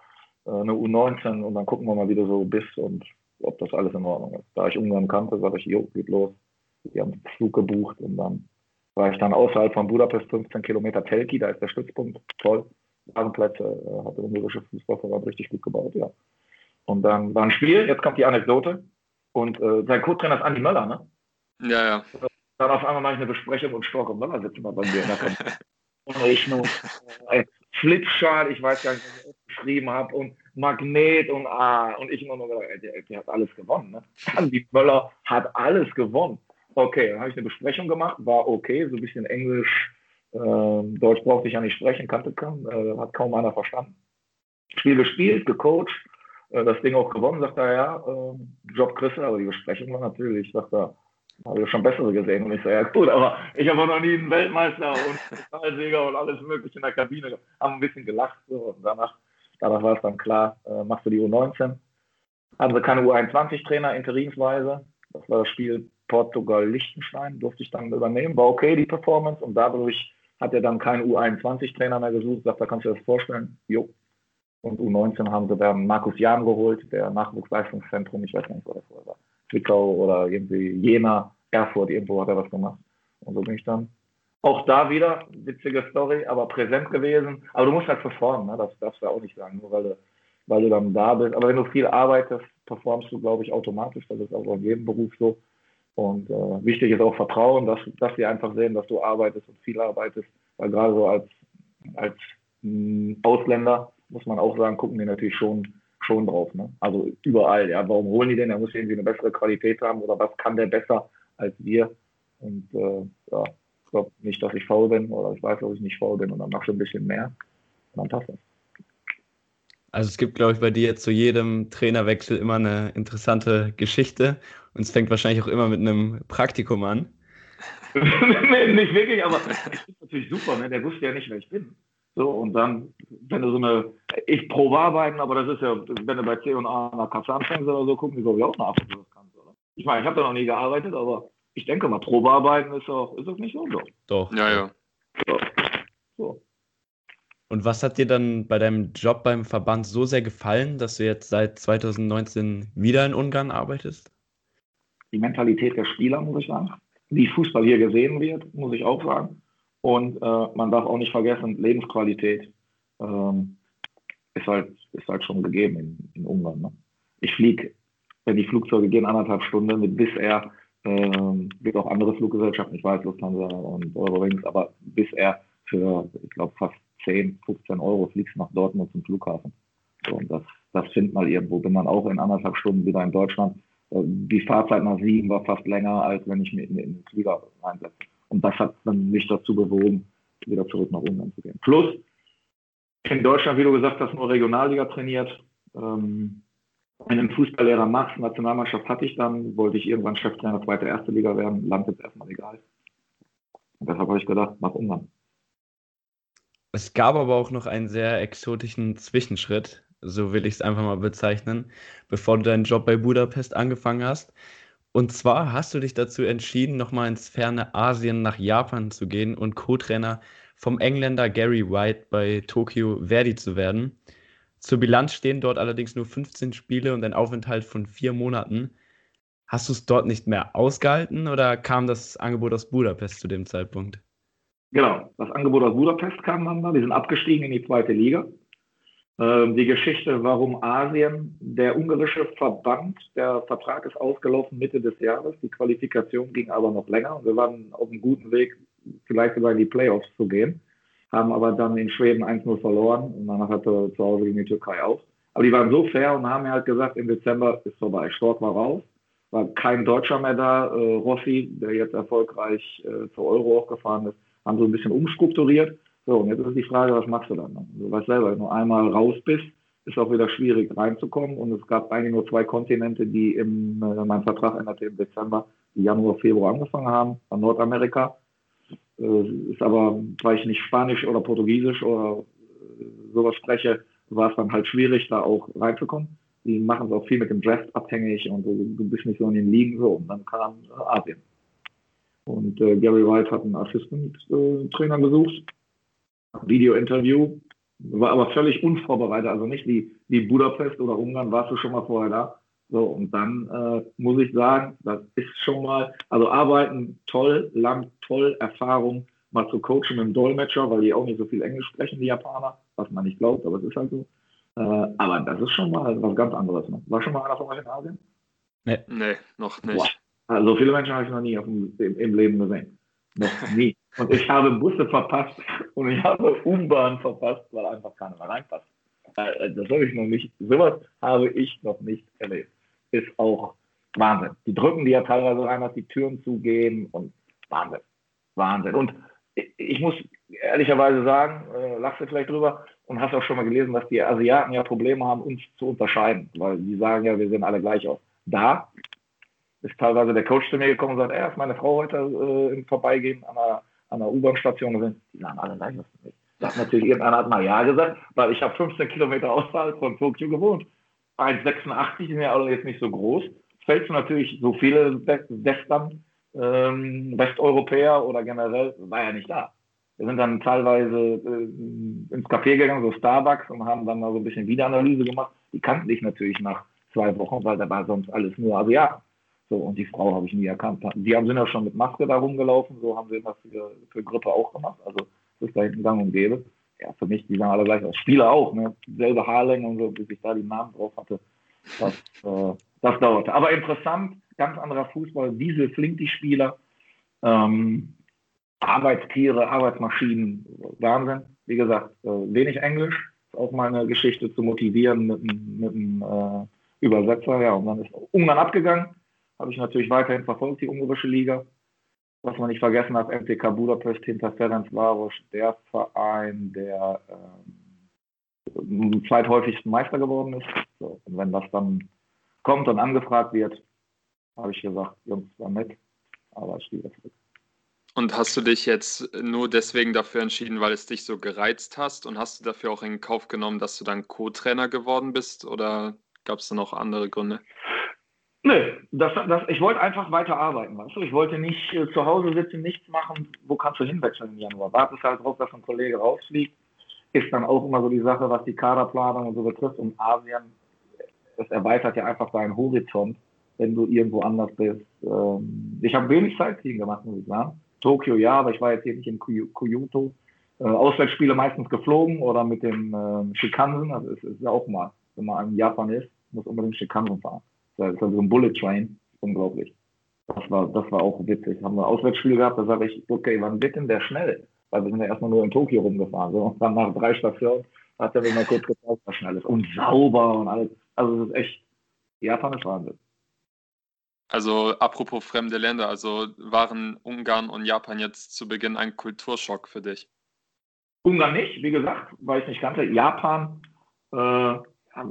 äh, eine U19 und dann gucken wir mal, wie du so bist und ob das alles in Ordnung ist. Da ich Ungarn kannte, sagte ich, jo, geht los. Die haben einen Flug gebucht und dann war ich dann außerhalb von Budapest 15 Kilometer Telki, da ist der Stützpunkt, toll. Rasenplätze, äh, hat der ungarische Fußballverband richtig gut gebaut, ja. Und dann war ein Spiel, jetzt kommt die Anekdote. Und äh, sein Co-Trainer ist Andi Möller, ne? Ja, ja. Dann auf einmal mache ich eine Besprechung und Stork und Möller sitzen mal bei mir. Und ich nur äh, Flipchart, ich weiß gar nicht, was ich geschrieben habe, und Magnet und ah, und ich nur noch gesagt, der, der hat alles gewonnen, ne? Andi Möller hat alles gewonnen. Okay, dann habe ich eine Besprechung gemacht, war okay, so ein bisschen Englisch, äh, Deutsch brauchte ich ja nicht sprechen, kannte kann, äh, hat kaum einer verstanden. Spiel gespielt, gecoacht, äh, das Ding auch gewonnen, sagt er, ja, äh, Job kriegst aber die Besprechung war natürlich, sagt er, habe ich schon bessere gesehen. Und ich so, ja gut, aber ich habe noch nie einen Weltmeister und Pokalsieger und alles mögliche in der Kabine. Haben ein bisschen gelacht so, und danach, danach war es dann klar, äh, machst du die U19. hatten sie keine U21-Trainer interimsweise. Das war das Spiel Portugal-Liechtenstein, durfte ich dann übernehmen. War okay, die Performance. Und dadurch hat er dann keinen U21-Trainer mehr gesucht. Sagt, da kannst du dir das vorstellen. Jo. Und U19 haben sie dann Markus Jahn geholt, der Nachwuchsleistungszentrum, ich weiß nicht, wo das war. Zwickau oder irgendwie Jena, Erfurt, irgendwo hat er was gemacht. Und so bin ich dann auch da wieder, witzige Story, aber präsent gewesen. Aber du musst halt performen, ne? das darfst du auch nicht sagen, nur weil du, weil du dann da bist. Aber wenn du viel arbeitest, performst du, glaube ich, automatisch. Das ist auch in jedem Beruf so. Und äh, wichtig ist auch Vertrauen, dass, dass sie einfach sehen, dass du arbeitest und viel arbeitest. Weil gerade so als, als mh, hm, Ausländer, muss man auch sagen, gucken die natürlich schon, schon drauf. Ne? Also überall, ja. Warum holen die den? Er muss irgendwie eine bessere Qualität haben oder was kann der besser als wir? Und äh, ja, ich glaube nicht, dass ich faul bin oder ich weiß, dass ich nicht faul bin und dann machst du ein bisschen mehr und dann passt das. Also es gibt, glaube ich, bei dir zu jedem Trainerwechsel immer eine interessante Geschichte und es fängt wahrscheinlich auch immer mit einem Praktikum an. (laughs) nee, nicht wirklich, aber das ist natürlich super, ne? der wusste ja nicht, wer ich bin. So, und dann, wenn du so eine, ich probe arbeiten, aber das ist ja, wenn du bei C und A nach Kasse anfängst oder so, gucken die, glaube ich, auch nach, ob du das kannst, oder? Ich meine, ich habe da noch nie gearbeitet, aber ich denke mal, Probearbeiten ist auch, ist auch nicht so. Doch. Ja, ja. So. so. Und was hat dir dann bei deinem Job beim Verband so sehr gefallen, dass du jetzt seit 2019 wieder in Ungarn arbeitest? Die Mentalität der Spieler, muss ich sagen. Wie Fußball hier gesehen wird, muss ich auch sagen. Und äh, man darf auch nicht vergessen, Lebensqualität ähm, ist, halt, ist halt schon gegeben in, in Ungarn. Ne? Ich fliege, wenn die Flugzeuge gehen, anderthalb Stunden mit Wizz Air ähm, gibt auch andere Fluggesellschaften, ich weiß, Lufthansa und Eurowings, aber bisher für, ich glaube, fast 10, 15 Euro fliegst nach Dortmund zum Flughafen. So, und das, das findet mal irgendwo. Bin dann auch in anderthalb Stunden wieder in Deutschland. Äh, die Fahrzeit nach Siegen war fast länger, als wenn ich in, in den Flieger reinsetze. Und das hat dann mich dazu bewogen, wieder zurück nach Ungarn zu gehen. Plus, in Deutschland, wie du gesagt hast, nur Regionalliga trainiert. Ähm, einen Fußballlehrer Max, Nationalmannschaft hatte ich dann, wollte ich irgendwann Cheftrainer zweite, erste Liga werden, Land ist erstmal egal. Und deshalb habe ich gedacht, mach Ungarn. Es gab aber auch noch einen sehr exotischen Zwischenschritt, so will ich es einfach mal bezeichnen, bevor du deinen Job bei Budapest angefangen hast. Und zwar hast du dich dazu entschieden, nochmal ins ferne Asien nach Japan zu gehen und Co-Trainer vom Engländer Gary White bei Tokyo Verdi zu werden. Zur Bilanz stehen dort allerdings nur 15 Spiele und ein Aufenthalt von vier Monaten. Hast du es dort nicht mehr ausgehalten oder kam das Angebot aus Budapest zu dem Zeitpunkt? Genau, das Angebot aus Budapest kam dann da. Die sind abgestiegen in die zweite Liga. Ähm, die Geschichte, warum Asien, der ungarische Verband, der Vertrag ist ausgelaufen Mitte des Jahres. Die Qualifikation ging aber noch länger wir waren auf einem guten Weg, vielleicht sogar in die Playoffs zu gehen haben aber dann in Schweden 1-0 verloren und danach hatte zu Hause gegen die Türkei auch. Aber die waren so fair und haben mir halt gesagt, im Dezember ist vorbei. Stork war raus, war kein Deutscher mehr da. Äh, Rossi, der jetzt erfolgreich äh, zur Euro auch gefahren ist, haben so ein bisschen umstrukturiert. So, und jetzt ist die Frage, was machst du dann? Du weißt selber, wenn du einmal raus bist, ist auch wieder schwierig reinzukommen. Und es gab eigentlich nur zwei Kontinente, die im, äh, mein Vertrag änderte im Dezember, Januar, Februar angefangen haben, an Nordamerika äh, ist aber, weil ich nicht Spanisch oder Portugiesisch oder äh, sowas spreche, war es dann halt schwierig, da auch reinzukommen. Die machen es auch viel mit dem Draft abhängig und du bist nicht so in den Ligen so. Und dann kam äh, Asien. Und äh, Gary White hat einen Assistant-Trainer gesucht. Video-Interview. War aber völlig unvorbereitet. Also nicht wie, wie Budapest oder Ungarn warst du schon mal vorher da. So, und dann äh, muss ich sagen, das ist schon mal, also arbeiten toll, lang toll, Erfahrung, mal zu coachen mit dem Dolmetscher, weil die auch nicht so viel Englisch sprechen, die Japaner, was man nicht glaubt, aber es ist halt so. Äh, aber das ist schon mal was ganz anderes. Ne? War schon mal einer von euch in Asien? Nee, nee noch nicht. Boah. Also viele Menschen habe ich noch nie dem, im, im Leben gesehen. Noch nie. Und ich habe Busse verpasst und ich habe U-Bahn verpasst, weil einfach keiner mehr reinpasst. Äh, das habe ich noch nicht, sowas habe ich noch nicht erlebt ist auch Wahnsinn. Die drücken die ja teilweise rein, dass die Türen zugehen und Wahnsinn. Wahnsinn. Und ich muss ehrlicherweise sagen, äh, lachst du vielleicht drüber und hast auch schon mal gelesen, dass die Asiaten ja Probleme haben, uns zu unterscheiden, weil die sagen ja, wir sehen alle gleich aus. Da ist teilweise der Coach zu mir gekommen und sagt, er ist meine Frau heute äh, im Vorbeigehen an einer, an einer U-Bahn-Station. Die sagen alle gleich aus. Da hat natürlich irgendeiner hat mal Ja gesagt, weil ich habe 15 Kilometer außerhalb von Tokio gewohnt. 1,86 sind ja alle jetzt nicht so groß. Fällst du natürlich so viele Western, ähm, Westeuropäer oder generell, war ja nicht da. Wir sind dann teilweise äh, ins Café gegangen, so Starbucks, und haben dann mal so ein bisschen Wiederanalyse gemacht. Die kannten dich natürlich nach zwei Wochen, weil da war sonst alles nur Asiaten. So, und die Frau habe ich nie erkannt. Die haben sind ja schon mit Maske da rumgelaufen, so haben sie das für, für Grippe auch gemacht. Also das ist da hinten gang und gäbe. Ja, für mich, die sahen alle gleich aus. Spieler auch, ne? Selbe Haarlänge und so, bis ich da die Namen drauf hatte. Das, äh, das dauerte. Aber interessant, ganz anderer Fußball, diese Flinky-Spieler, ähm, Arbeitstiere, Arbeitsmaschinen, Wahnsinn. Wie gesagt, äh, wenig Englisch, ist auch mal eine Geschichte zu motivieren mit, mit einem äh, Übersetzer. Ja, und dann ist Ungarn abgegangen. Habe ich natürlich weiterhin verfolgt, die ungarische Liga. Was man nicht vergessen hat, MTK Budapest hinter Ferenc Varos, der Verein, der ähm, zweithäufigsten Meister geworden ist. So, und wenn das dann kommt und angefragt wird, habe ich gesagt, Jungs, war mit, aber ich spiele zurück. Und hast du dich jetzt nur deswegen dafür entschieden, weil es dich so gereizt hast? Und hast du dafür auch in Kauf genommen, dass du dann Co-Trainer geworden bist? Oder gab es da noch andere Gründe? Nö, das, das, ich wollte einfach weiter arbeiten, weißt du? Ich wollte nicht äh, zu Hause sitzen, nichts machen. Wo kannst du hinwechseln im Januar? Wartest halt drauf, dass ein Kollege rausfliegt. Ist dann auch immer so die Sache, was die Kaderplanung und so betrifft. Und Asien, es erweitert ja einfach deinen Horizont, wenn du irgendwo anders bist. Ähm, ich habe wenig Sightseeing gemacht, muss ich sagen. Tokio ja, aber ich war jetzt hier nicht in Kyoto. Äh, Auswärtsspiele meistens geflogen oder mit dem äh, Shikansen. Also es ist ja auch mal, wenn man in Japan ist, muss unbedingt Shikansen fahren. Das ist also ein Bullet Train. Unglaublich. Das war, das war auch witzig. Haben wir Auswärtsspiele gehabt, da sage ich, okay, wann wird denn der schnell? Weil wir sind ja erstmal nur in Tokio rumgefahren. So. Und dann nach drei Stationen hat er mir mal kurz gezeigt, was schnell ist. Und sauber und alles. Also es ist echt, Japan ist Wahnsinn. Also apropos fremde Länder, also waren Ungarn und Japan jetzt zu Beginn ein Kulturschock für dich? Ungarn nicht, wie gesagt, weil ich nicht kannte. Japan, äh,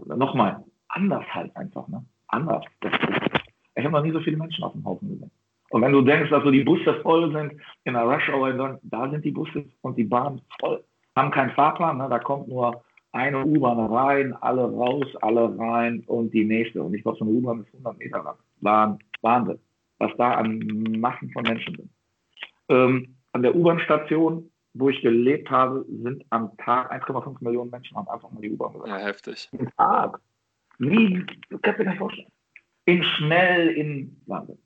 nochmal, anders halt einfach, ne? Anders. ich habe noch nie so viele Menschen auf dem Haufen gesehen. Und wenn du denkst, dass so die Busse voll sind in der Rush Hour, da sind die Busse und die Bahnen voll. Haben keinen Fahrplan, ne? da kommt nur eine U-Bahn rein, alle raus, alle rein und die nächste. Und ich glaube, so eine U-Bahn ist 100 Meter lang. Wahnsinn, was da an Massen von Menschen sind. Ähm, an der U-Bahn-Station, wo ich gelebt habe, sind am Tag 1,5 Millionen Menschen haben einfach mal die U-Bahn gesagt. Ja, heftig. Am Tag. Wie, du kannst dir gar nicht vorstellen. In schnell, in Wahnsinn.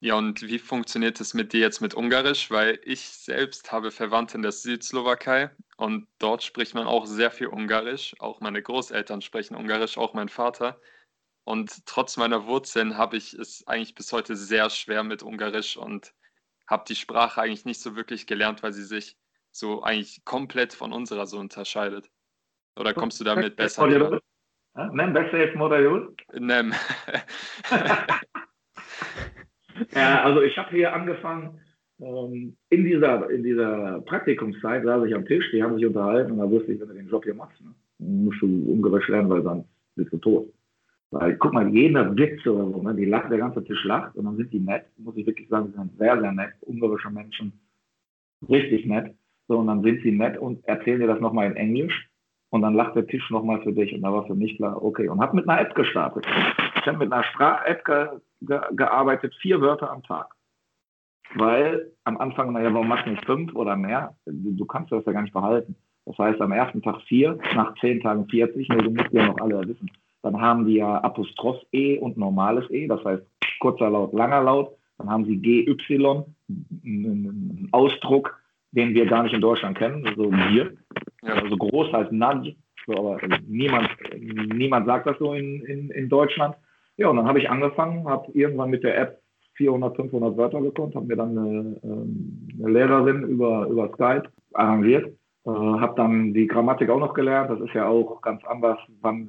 Ja, und wie funktioniert es mit dir jetzt mit Ungarisch? Weil ich selbst habe Verwandte in der Südslowakei und dort spricht man auch sehr viel Ungarisch. Auch meine Großeltern sprechen Ungarisch, auch mein Vater. Und trotz meiner Wurzeln habe ich es eigentlich bis heute sehr schwer mit Ungarisch und habe die Sprache eigentlich nicht so wirklich gelernt, weil sie sich so eigentlich komplett von unserer so unterscheidet. Oder kommst du damit besser? Nem beszélsz magyarul? Nem. (laughs) ja, also ich habe hier angefangen, ähm, in, dieser, in dieser Praktikumszeit saß ich am Tisch, die haben sich unterhalten und da wusste ich, wenn du den Job hier machst, ne, musst du Ungarisch lernen, weil sonst bist du tot. Weil, guck mal, jeder Witz oder so, ne, die lacht, der ganze Tisch lacht und dann sind die nett, muss ich wirklich sagen, sie sind sehr, sehr nett, ungarische Menschen, richtig nett. So, und dann sind sie nett und erzählen dir das nochmal in Englisch und dann lacht der Tisch nochmal für dich und da war für mich klar, okay, und habe mit einer App gestartet. Ich habe mit einer Sprach-App ge ge gearbeitet, vier Wörter am Tag. Weil am Anfang, naja, warum machst du nicht fünf oder mehr? Du, du kannst das ja gar nicht behalten. Das heißt, am ersten Tag vier, nach zehn Tagen 40, nee, du musst ja noch alle wissen. Dann haben die ja Apostroph E und normales E, das heißt kurzer Laut, langer Laut. Dann haben sie GY, einen Ausdruck, den wir gar nicht in Deutschland kennen, so wir. Also groß heißt Nudge, so, aber niemand, niemand sagt das so in, in, in Deutschland. Ja, und dann habe ich angefangen, habe irgendwann mit der App 400, 500 Wörter gekonnt, habe mir dann eine, ähm, eine, Lehrerin über, über Skype arrangiert, äh, habe dann die Grammatik auch noch gelernt. Das ist ja auch ganz anders, wann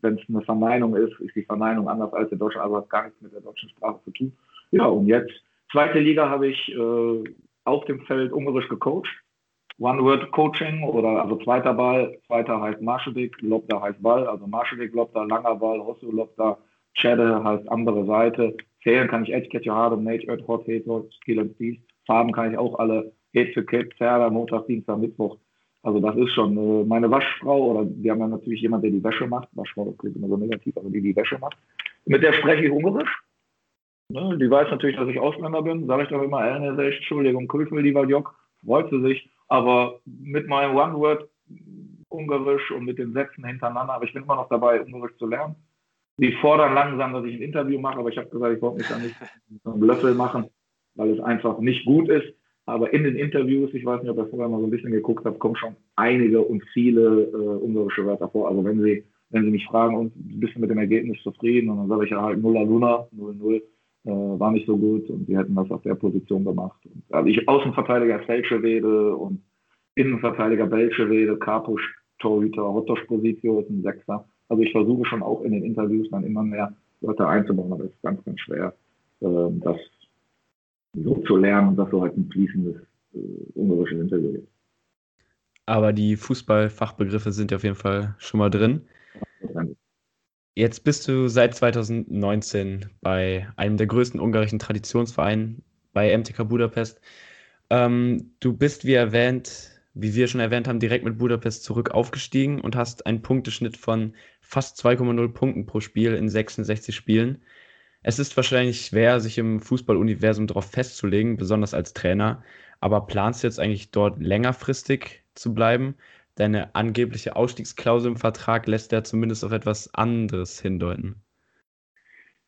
wenn es eine Verneinung ist, ist die Verneinung anders als in Deutschland, aber hat gar nichts mit der deutschen Sprache zu tun. Ja, und jetzt, zweite Liga habe ich äh, auf dem Feld ungarisch gecoacht. One-Word-Coaching oder also zweiter Ball, zweiter heißt Marschedik, Lobda heißt Ball, also Marschedik, Lobda, langer Ball, Hossu, Lobda, Cheddar heißt andere Seite. Zählen kann ich Edge, Catch, Hard, Mage, Earth, Hot, Hate, Skill and Speed. Farben kann ich auch alle. Hate für Cape, Zerda, Montag, Dienstag, Mittwoch. Also das ist schon äh, meine Waschfrau oder wir haben ja natürlich jemand, der die Wäsche macht. Waschfrau, das klingt immer so negativ, aber die die Wäsche macht. Mit der spreche ich Ungarisch. Ne, die weiß natürlich, dass ich Ausländer bin. Sage ich doch immer, Elne, Entschuldigung, Kulfel, lieber Jock. Freut sie sich. Aber mit meinem One-Word Ungarisch und mit den Sätzen hintereinander, aber ich bin immer noch dabei, Ungarisch zu lernen. Die fordern langsam, dass ich ein Interview mache, aber ich habe gesagt, ich wollte mich da nicht (laughs) so einen Löffel machen, weil es einfach nicht gut ist. Aber in den Interviews, ich weiß nicht, ob ihr vorher mal so ein bisschen geguckt habt, kommen schon einige und viele äh, ungarische Wörter vor. Also wenn Sie, wenn Sie mich fragen, und bist du mit dem Ergebnis zufrieden? Und dann sage ich ja halt 0 Luna, 0-0, äh, war nicht so gut und wir hätten das auf der Position gemacht. Und, also ich Außenverteidiger Felschewede und Innenverteidiger Belschewede, Kapusch, Torhüter, Hottosch-Position ist ein Sechser. Also ich versuche schon auch in den Interviews dann immer mehr Wörter einzubauen, aber es ist ganz, ganz schwer, äh, das so zu lernen, dass so halt ein fließendes äh, ungarisches Interview ist. Aber die Fußballfachbegriffe sind ja auf jeden Fall schon mal drin. Jetzt bist du seit 2019 bei einem der größten ungarischen Traditionsvereine, bei MTK Budapest. Ähm, du bist, wie erwähnt, wie wir schon erwähnt haben, direkt mit Budapest zurück aufgestiegen und hast einen Punkteschnitt von fast 2,0 Punkten pro Spiel in 66 Spielen. Es ist wahrscheinlich schwer, sich im Fußballuniversum darauf festzulegen, besonders als Trainer. Aber planst du jetzt eigentlich dort längerfristig zu bleiben? Deine angebliche Ausstiegsklausel im Vertrag lässt ja zumindest auf etwas anderes hindeuten.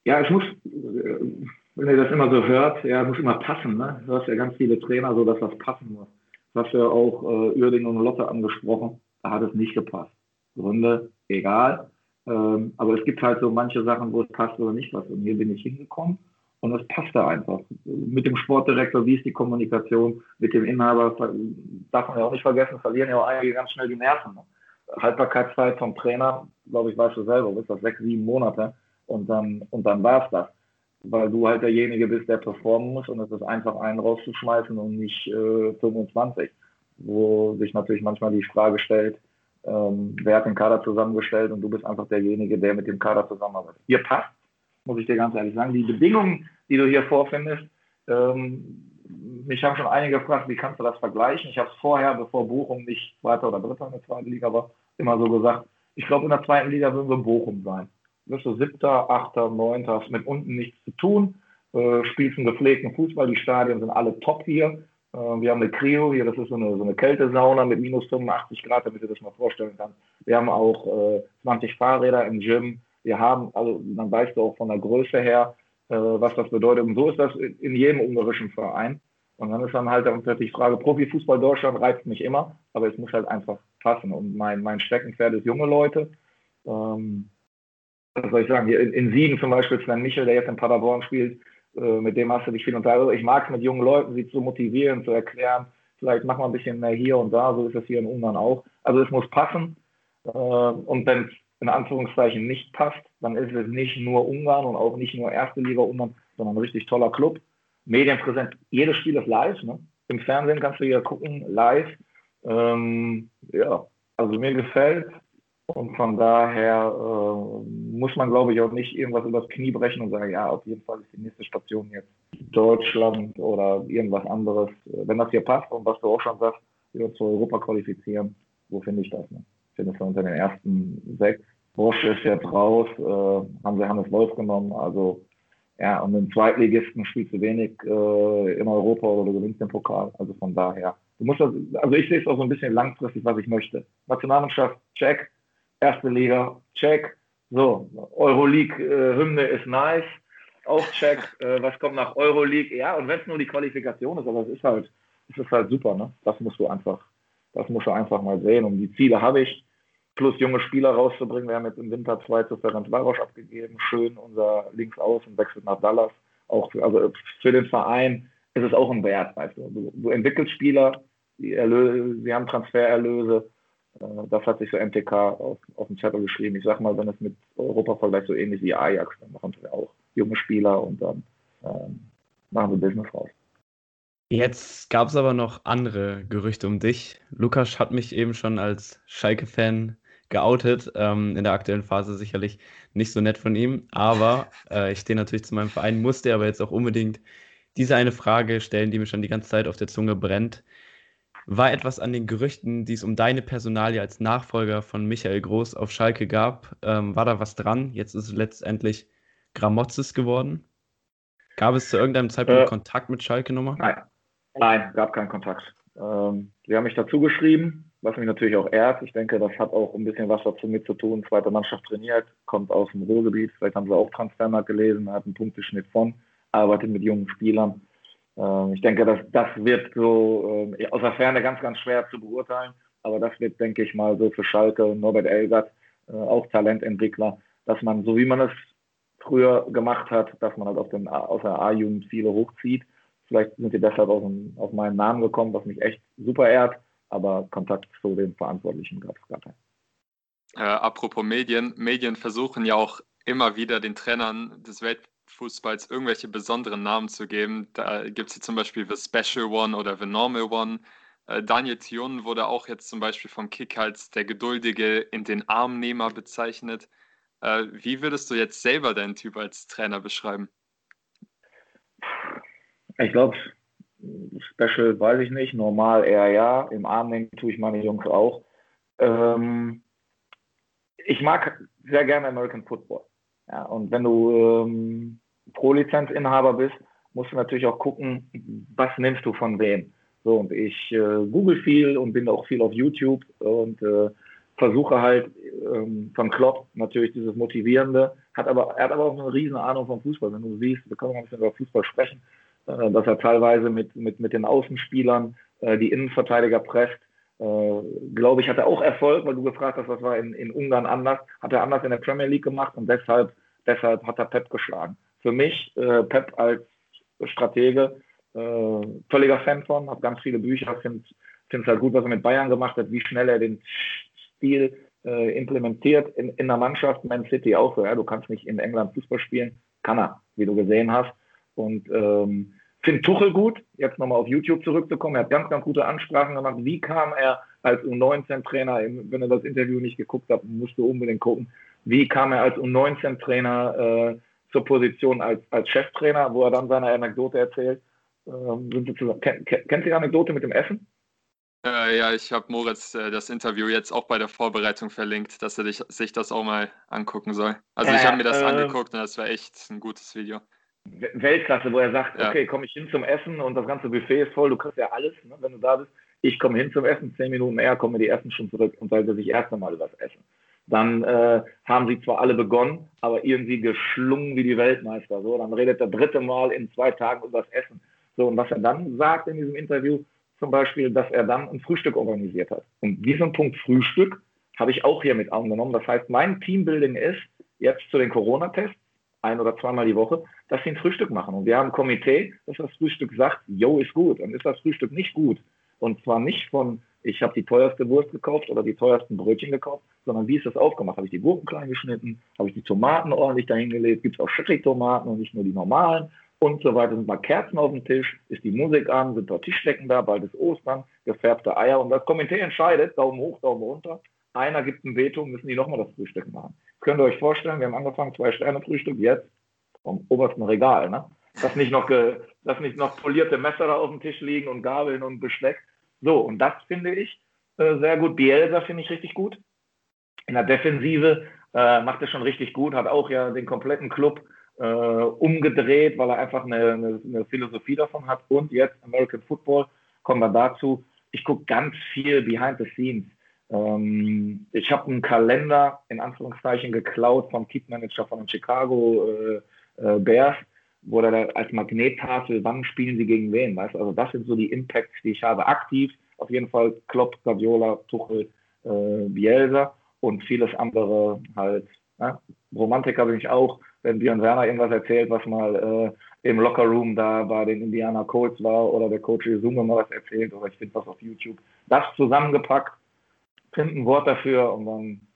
Ja, es muss, wenn ihr das immer so hört, ja, muss immer passen. Ne? Du hast ja ganz viele Trainer, so dass das passen muss. Das hast ja auch äh, Uerding und Lotte angesprochen. Da hat es nicht gepasst. Gründe, egal. Ähm, aber es gibt halt so manche Sachen, wo es passt oder nicht passt. Und hier bin ich hingekommen und es passte einfach. Mit dem Sportdirektor, wie ist die Kommunikation? Mit dem Inhaber, darf man ja auch nicht vergessen, verlieren ja auch einige ganz schnell die Nerven. Ne? Haltbarkeitszeit vom Trainer, glaube ich, weißt du selber, ist das sechs, sieben Monate und dann, und dann war es das. Weil du halt derjenige bist, der performen muss und es ist einfach einen rauszuschmeißen und nicht äh, 25. Wo sich natürlich manchmal die Frage stellt, ähm, wer hat den Kader zusammengestellt und du bist einfach derjenige, der mit dem Kader zusammenarbeitet. Hier passt, muss ich dir ganz ehrlich sagen. Die Bedingungen, die du hier vorfindest, ähm, mich haben schon einige gefragt, wie kannst du das vergleichen? Ich habe es vorher, bevor Bochum nicht Zweiter oder Dritter in der zweiten Liga war, immer so gesagt, ich glaube, in der zweiten Liga würden wir Bochum sein. Wirst du Siebter, Achter, Neunter, hast mit unten nichts zu tun, äh, spielst einen gepflegten Fußball, die Stadien sind alle top hier. Äh, wir haben eine Creo hier, das ist so eine, so eine Kältesauna mit minus 85 Grad, damit du das mal vorstellen kannst. Wir haben auch äh, 20 Fahrräder im Gym. Wir haben, also dann weißt auch von der Größe her, äh, was das bedeutet. Und so ist das in jedem ungarischen Verein. Und dann ist dann halt die Frage, Profifußball Deutschland reizt mich immer, aber es muss halt einfach passen. Und mein, mein Steckenpferd ist junge Leute. Ähm, was soll ich sagen, hier in, in Siegen zum Beispiel Sven Michel, der jetzt in Paderborn spielt, äh, mit dem hast du dich viel unterhalten. Ich mag es mit jungen Leuten, sie zu motivieren, zu erklären, vielleicht mach mal ein bisschen mehr hier und da, so ist es hier in Ungarn auch. Also es muss passen. Äh, und wenn in Anführungszeichen nicht passt, dann ist es nicht nur Ungarn und auch nicht nur erste Liga Ungarn, sondern ein richtig toller Club. Medienpräsent, jedes Spiel ist live. Ne? Im Fernsehen kannst du hier gucken, live. Ähm, ja, also mir gefällt. Und von daher äh, muss man, glaube ich, auch nicht irgendwas übers Knie brechen und sagen, ja, auf jeden Fall ist die nächste Station jetzt Deutschland oder irgendwas anderes. Wenn das hier passt und was du auch schon sagst, wir zu Europa qualifizieren, wo finde ich das? Ne? Ich finde es unter den ersten sechs. Bosch ist jetzt raus, äh, haben sie Hannes Wolf genommen. Also ja, und im Zweitligisten spielst du wenig äh, in Europa oder du gewinnst den Pokal. Also von daher. Du musst das, also ich sehe es auch so ein bisschen langfristig, was ich möchte. Nationalmannschaft, check erste Liga, check. So, Euroleague-Hymne äh, ist nice, auch check. Äh, was kommt nach Euroleague? Ja, und wenn es nur die Qualifikation ist, aber es ist halt, es ist halt super, ne? Das musst du einfach, das musst du einfach mal sehen. Und die Ziele habe ich, plus junge Spieler rauszubringen. Wir haben jetzt im Winter zwei zu Ferenc Varos abgegeben. Schön unser Linksaußen wechselt nach Dallas. Auch für, also für den Verein ist es auch ein Wert, weißt du. Du, du entwickelst Spieler, die Erlöse, sie haben Transfererlöse äh, das hat sich so MTK auf, auf dem Zettel geschrieben. Ich sag mal, wenn es mit Europa vergleicht, so ähnlich wie Ajax, dann machen wir auch junge Spieler und dann ähm, machen wir Business raus. Jetzt gab es aber noch andere Gerüchte um dich. Lukas hat mich eben schon als Schalke-Fan geoutet. Ähm, in der aktuellen Phase sicherlich nicht so nett von ihm, aber äh, ich stehe natürlich zu meinem Verein, musste aber jetzt auch unbedingt diese eine Frage stellen, die mir schon die ganze Zeit auf der Zunge brennt. war etwas an den Gerüchten, die es um deine Personalie als Nachfolger von Michael Groß auf Schalke gab. Ähm, war da was dran? Jetzt ist es letztendlich Gramotzes geworden. Gab es zu irgendeinem Zeitpunkt äh, Kontakt mit Schalke nochmal? Nein, nein, gab keinen Kontakt. Ähm, sie haben mich dazu geschrieben, was mich natürlich auch ehrt. Ich denke, das hat auch ein bisschen was dazu mit zu tun. Zweite Mannschaft trainiert, kommt aus dem Ruhrgebiet. Vielleicht haben sie auch Transfermarkt gelesen, hat einen Punkteschnitt von, arbeitet mit jungen Spielern. Ähm, ich denke, das, das wird so äh, aus der Ferne ganz, ganz schwer zu beurteilen. Aber das wird, denke ich mal, so für Schalke, Norbert Elgert, äh, auch Talententwickler, dass man, so wie man es früher gemacht hat, dass man halt aus, den, aus der A-Jugend viele hochzieht. Vielleicht sind sie deshalb auf, auf meinen Namen gekommen, was mich echt super ehrt, aber Kontakt zu den Verantwortlichen gab es gar keinen. Äh, apropos Medien, Medien versuchen ja auch immer wieder den Trainern des Weltfußballs irgendwelche besonderen Namen zu geben. Da gibt es hier zum Beispiel The Special One oder The Normal One. Äh, Daniel Thion wurde auch jetzt zum Beispiel vom Kick als der Geduldige in den Armnehmer bezeichnet. Äh, wie würdest du jetzt selber deinen Typ als Trainer beschreiben? Ich glaube, Special weiß ich nicht, normal eher ja. Im Arm nehmen tue ich meine Jungs auch. Ähm, ich mag sehr gerne American Football. Ja, und wenn du ähm, Pro-Lizenzinhaber bist, musst du natürlich auch gucken, was nimmst du von wem. So, und ich äh, google viel und bin auch viel auf YouTube und äh, versuche halt ähm, von Klopp natürlich dieses Motivierende, hat aber, er hat aber auch eine riesen Ahnung vom Fußball. Wenn du siehst, wir können mal ein bisschen über Fußball sprechen, dass er teilweise mit, mit, mit den Außenspielern äh, die Innenverteidiger presst. Äh, glaube ich, hat er auch Erfolg, weil du gefragt hast, was war in, in Ungarn anders, hat er anders in der Premier League gemacht und deshalb, deshalb hat er Pep geschlagen. Für mich, äh, Pep als Stratege, äh, völliger Fan von, habe ganz viele Bücher, finde es halt gut, was er mit Bayern gemacht hat, wie schnell er den Stil äh, implementiert in, in der Mannschaft. Man City auch so, ja, du kannst nicht in England Fußball spielen, kann er, wie du gesehen hast. Und ähm, finde Tuchel gut, jetzt nochmal auf YouTube zurückzukommen. Er hat ganz, ganz gute Ansprachen gemacht. Wie kam er als U19-Trainer, wenn ihr das Interview nicht geguckt habt, musst du unbedingt gucken, wie kam er als U19-Trainer äh, zur Position als, als Cheftrainer, wo er dann seine Anekdote erzählt. Ähm, kennt, kennt ihr die Anekdote mit dem Essen? Äh, ja, ich habe Moritz äh, das Interview jetzt auch bei der Vorbereitung verlinkt, dass er dich, sich das auch mal angucken soll. Also ich habe mir das äh, angeguckt und das war echt ein gutes Video. Weltklasse, wo er sagt, ja. okay, komme ich hin zum Essen und das ganze Buffet ist voll, du kriegst ja alles, ne, wenn du da bist. Ich komme hin zum Essen, zehn Minuten eher kommen die Essen schon zurück und sollte sich erst einmal über das Essen. Dann äh, haben sie zwar alle begonnen, aber irgendwie geschlungen wie die Weltmeister. So, dann redet der dritte Mal in zwei Tagen über das Essen. So, und was er dann sagt in diesem Interview, zum Beispiel, dass er dann ein Frühstück organisiert hat. Und diesen Punkt Frühstück habe ich auch hier mit angenommen. Das heißt, mein Teambuilding ist jetzt zu den Corona-Tests, ein oder zweimal die Woche, dass sie ein Frühstück machen. Und wir haben ein Komitee, dass das Frühstück sagt, yo, ist gut. Und ist das Frühstück nicht gut, und zwar nicht von, ich habe die teuerste Wurst gekauft oder die teuersten Brötchen gekauft, sondern wie ist das aufgemacht? Habe ich die Gurken klein geschnitten? Habe ich die Tomaten ordentlich dahingelegt? Gibt es auch Cherry-Tomaten und nicht nur die normalen? und so weiter. Sind mal Kerzen auf dem Tisch, ist die Musik an, sind dort Tischdecken da, bald ist Ostern, gefärbte Eier und das Komitee entscheidet, Daumen hoch, Daumen runter. Einer gibt ein Veto, müssen die nochmal das Frühstück machen. Könnt ihr euch vorstellen, wir haben angefangen, zwei Sterne Frühstück, jetzt vom obersten Regal, ne? Dass nicht noch, dass nicht noch polierte Messer da auf dem Tisch liegen und Gabeln und Besteck. So, und das finde ich äh, sehr gut. Bielsa finde ich richtig gut. In der Defensive äh, macht er schon richtig gut, hat auch ja den kompletten Club äh, umgedreht, weil er einfach eine, eine, eine, Philosophie davon hat. Und jetzt American Football, kommen wir dazu. Ich gucke ganz viel behind the scenes. Ähm, ich habe einen Kalender in Anführungszeichen geklaut vom Keep-Manager von den Chicago äh, äh, Bears, wo er als Magnettafel, wann spielen sie gegen wen, weißt Also das sind so die Impacts, die ich habe. Aktiv auf jeden Fall Klopp, Guardiola, Tuchel, äh, Bielsa und vieles andere halt. Ne? Romantiker bin ich auch wenn Björn Werner irgendwas erzählt, was mal äh, im Lockerroom da bei den Indiana Colts war oder der Coach Izuma mal was erzählt oder ich finde was auf YouTube. Das zusammengepackt, finde ein Wort dafür und dann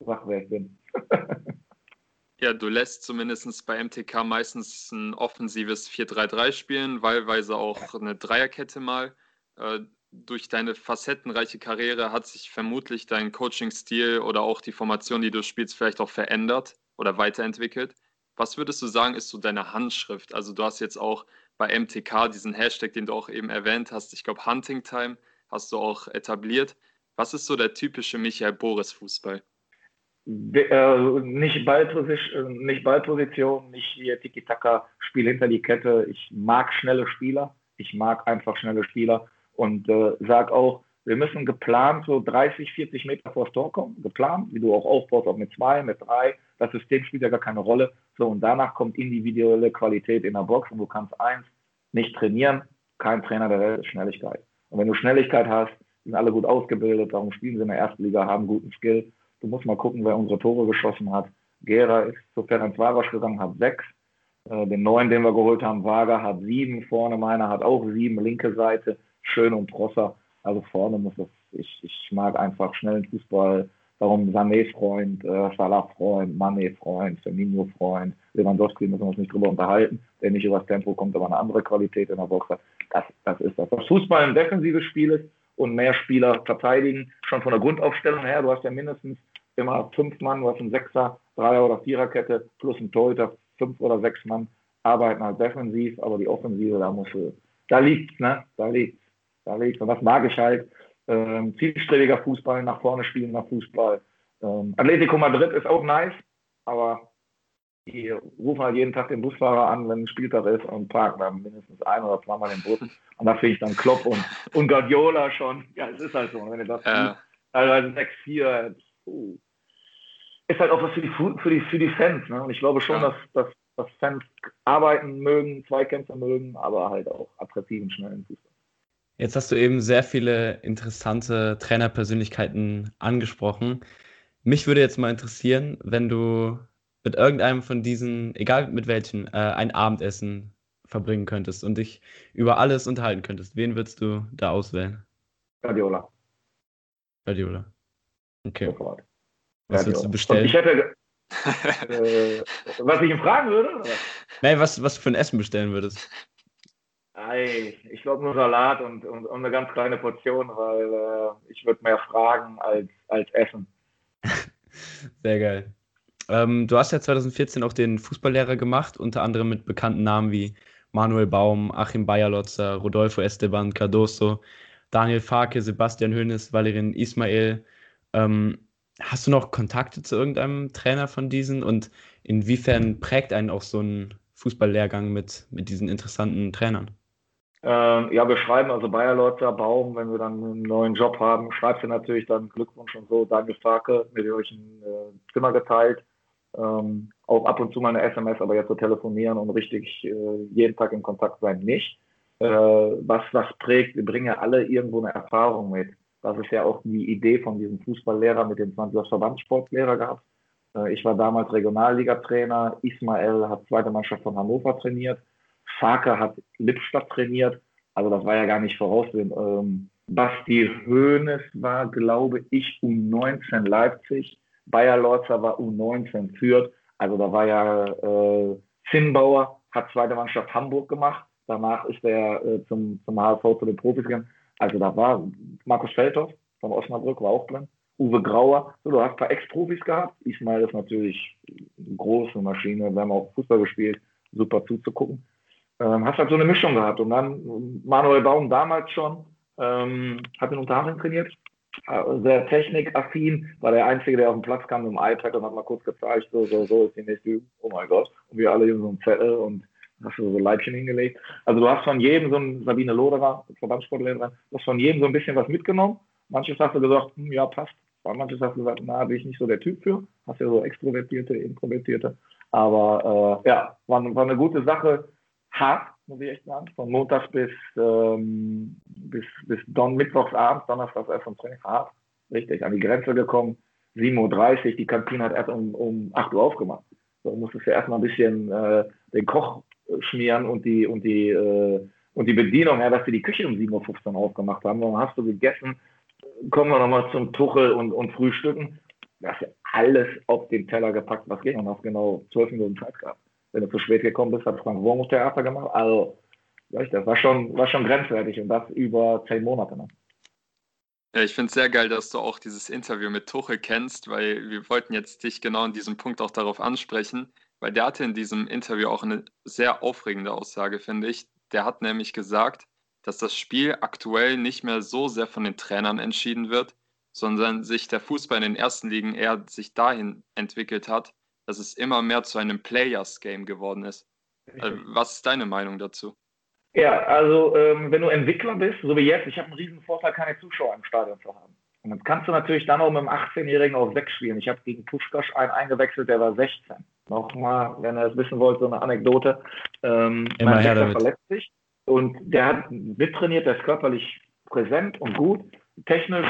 sag, wer ich bin. (laughs) ja, du lässt zumindest bei MTK meistens ein offensives 4-3-3 spielen, wahlweise auch eine Dreierkette mal. Äh, durch deine facettenreiche Karriere hat sich vermutlich dein Coaching-Stil oder auch die Formation, die du spielst, vielleicht auch verändert oder weiterentwickelt. Was würdest du sagen, ist so deine Handschrift? Also du hast jetzt auch bei MTK diesen Hashtag, den du auch eben erwähnt hast, ich glaube Hunting Time, hast du auch etabliert. Was ist so der typische Michael Boris Fußball? Äh, nicht, Ballposition, nicht Ballposition, nicht hier Tiki-Taka, Spiel hinter die Kette. Ich mag schnelle Spieler. Ich mag einfach schnelle Spieler und äh, sag auch, wir müssen geplant so 30, 40 Meter vor das Tor kommen. Geplant, wie du auch aufbaust, auch mit zwei, mit drei. Das System spielt ja gar keine Rolle. So, und danach kommt individuelle Qualität in der Box und du kannst eins nicht trainieren. Kein Trainer der Welt ist Schnelligkeit. Und wenn du Schnelligkeit hast, sind alle gut ausgebildet, darum spielen sie in der ersten Liga, haben guten Skill. Du musst mal gucken, wer unsere Tore geschossen hat. Gera ist zu Ferenc Varosch gegangen, hat sechs. Äh, den neuen, den wir geholt haben, Wager hat sieben. Vorne meiner hat auch sieben, linke Seite. Schön und Prosser. Also vorne muss das, ich, ich mag einfach schnellen Fußball. Darum Sané-Freund, äh, Salah-Freund, Mané-Freund, Firmino-Freund, Lewandowski müssen wir uns nicht drüber unterhalten, der nicht übers Tempo kommt, aber eine andere Qualität in der Box hat. Das, das ist das. Was Fußball ein defensives Spiel ist und mehr Spieler verteidigen, schon von der Grundaufstellung her, du hast ja mindestens immer fünf Mann, du hast einen Sechser, Dreier- oder Viererkette plus ein Torhüter, fünf oder sechs Mann arbeiten halt defensiv, aber die Offensive, da muss da liegt's, ne? Da liegt's darlegt. Und das mag ich halt. Ähm, zielstrebiger Fußball, nach vorne spielen nach Fußball. Ähm, Atletico Madrid ist auch nice, aber die rufen halt jeden Tag den Busfahrer an, wenn ein Spieltag ist und parken dann mindestens ein oder zweimal den Bus. Und da finde ich dann Klopp und, und Guardiola schon. Ja, es ist halt so. Wenn ihr das ja. teilweise 6-4, uh, ist halt auch was für die, für die, für die Fans. Ne? Und ich glaube schon, ja. dass, dass, dass Fans arbeiten mögen, Zweikämpfe mögen, aber halt auch attraktiven, schnellen Fußball. Jetzt hast du eben sehr viele interessante Trainerpersönlichkeiten angesprochen. Mich würde jetzt mal interessieren, wenn du mit irgendeinem von diesen, egal mit welchen, äh, ein Abendessen verbringen könntest und dich über alles unterhalten könntest. Wen würdest du da auswählen? Guardiola. Guardiola. Okay. Sofort. Was Guardiola. würdest du bestellen? ich hätte, äh, was ich ihm fragen würde? Oder? Nein, was, was du für ein Essen bestellen würdest. Ei, ich glaube nur Salat und, und, und, eine ganz kleine Portion, weil äh, ich würde mehr fragen als, als essen. (laughs) Sehr geil. Ähm, du hast ja 2014 auch den Fußballlehrer gemacht, unter anderem mit bekannten Namen wie Manuel Baum, Achim Bayerlotzer, Rodolfo Esteban Cardoso, Daniel Farke, Sebastian Hoeneß, Valerin Ismail. Ähm, hast du noch Kontakte zu irgendeinem Trainer von diesen und inwiefern prägt einen auch so ein Fußballlehrgang mit, mit diesen interessanten Trainern? Ähm, ja, wir schreiben also Bayer Lotzer, Baum, wenn wir dann einen neuen Job haben, schreibst du natürlich dann Glückwunsch und so, Daniel Farke, mit euch ein äh, Zimmer geteilt. Ähm, auch ab und zu mal eine SMS, aber jetzt so telefonieren und richtig äh, jeden Tag in Kontakt sein nicht. Äh, was was prägt, wir bringen ja alle irgendwo eine Erfahrung mit. Das ist ja auch die Idee von diesem Fußballlehrer mit dem 20 Verbandssportlehrer gehabt. Äh, ich war damals Regionalliga-Trainer, Ismael hat zweite Mannschaft von Hannover trainiert. Farke hat Lippstadt trainiert. Also das war ja gar nicht voraussehen. Ähm, Basti Hoeneß war, glaube ich, U19 Leipzig. Bayer Lorzer war U19 Fürth. Also da war ja äh, Zinnbauer, hat zweite Mannschaft Hamburg gemacht. Danach ist er äh, zum, zum HSV zu den Profis gegangen. Also da war Markus Feldhoff von Osnabrück, war auch drin. Uwe Grauer. So, du hast ein paar Ex-Profis gehabt. Ismail ist natürlich eine große Maschine. Wir haben auch Fußball gespielt. Super zuzugucken ähm, hast halt so eine Mischung gehabt. Und dann Manuel Baum damals schon, ähm, hat in Unterhaching trainiert, sehr technikaffin, war der Einzige, der auf den Platz kam mit dem iPad und hat mal kurz gezeigt, so, so, so ist die nächste Übung. Oh mein Gott. Und wir alle hier so einen Zettel und hast du so Leibchen hingelegt. Also du hast von jedem so ein, Sabine Loderer, Verbandssportlehrerin, du hast von jedem so ein bisschen was mitgenommen. Manches hast du gesagt, hm, ja, passt. Manches hast du gesagt, na, bin ich nicht so der Typ für. Hast ja so extrovertierte, introvertierte. Aber äh, ja, war, war eine gute Sache hart, muss ich echt sagen. Von Montags bis, ähm, bis, bis Don Mittwochsabend, Donnerstags erst vom Training hart. Richtig, an die Grenze gekommen. 7.30 Uhr, die Kantine hat erst um, um 8 Uhr aufgemacht. So musstest du erstmal ein bisschen äh, den Koch schmieren und die, und die, äh, und die Bedienung, ja, dass sie die Küche um 7.15 Uhr aufgemacht haben. Dann hast du gegessen, kommen wir nochmal zum Tuchel und, und Frühstücken. Du hast ja alles auf den Teller gepackt, was ging und hast genau 12 Minuten Zeit gehabt wenn du zu spät gekommen bist, hat Frank Wurmus Theater gemacht. Also, das war schon, war schon grenzwertig und das über zehn Monate. Ne? Ja, ich finde es sehr geil, dass du auch dieses Interview mit Tuchel kennst, weil wir wollten jetzt dich genau in diesem Punkt auch darauf ansprechen, weil der hatte in diesem Interview auch eine sehr aufregende Aussage, finde ich. Der hat nämlich gesagt, dass das Spiel aktuell nicht mehr so sehr von den Trainern entschieden wird, sondern sich der Fußball in den ersten Ligen eher sich dahin entwickelt hat, dass es immer mehr zu einem Players-Game geworden ist. Also, was ist deine Meinung dazu? Ja, also ähm, wenn du Entwickler bist, so wie jetzt, ich habe einen riesen Vorteil, keine Zuschauer im Stadion zu haben. Und dann kannst du natürlich dann auch mit einem 18-Jährigen auf 6 spielen. Ich habe gegen Puschkasch einen eingewechselt, der war 16. Nochmal, wenn ihr es wissen wollt, so eine Anekdote. Ähm, Immer her damit. verletzt sich und der hat mittrainiert, der ist körperlich präsent und gut. Technisch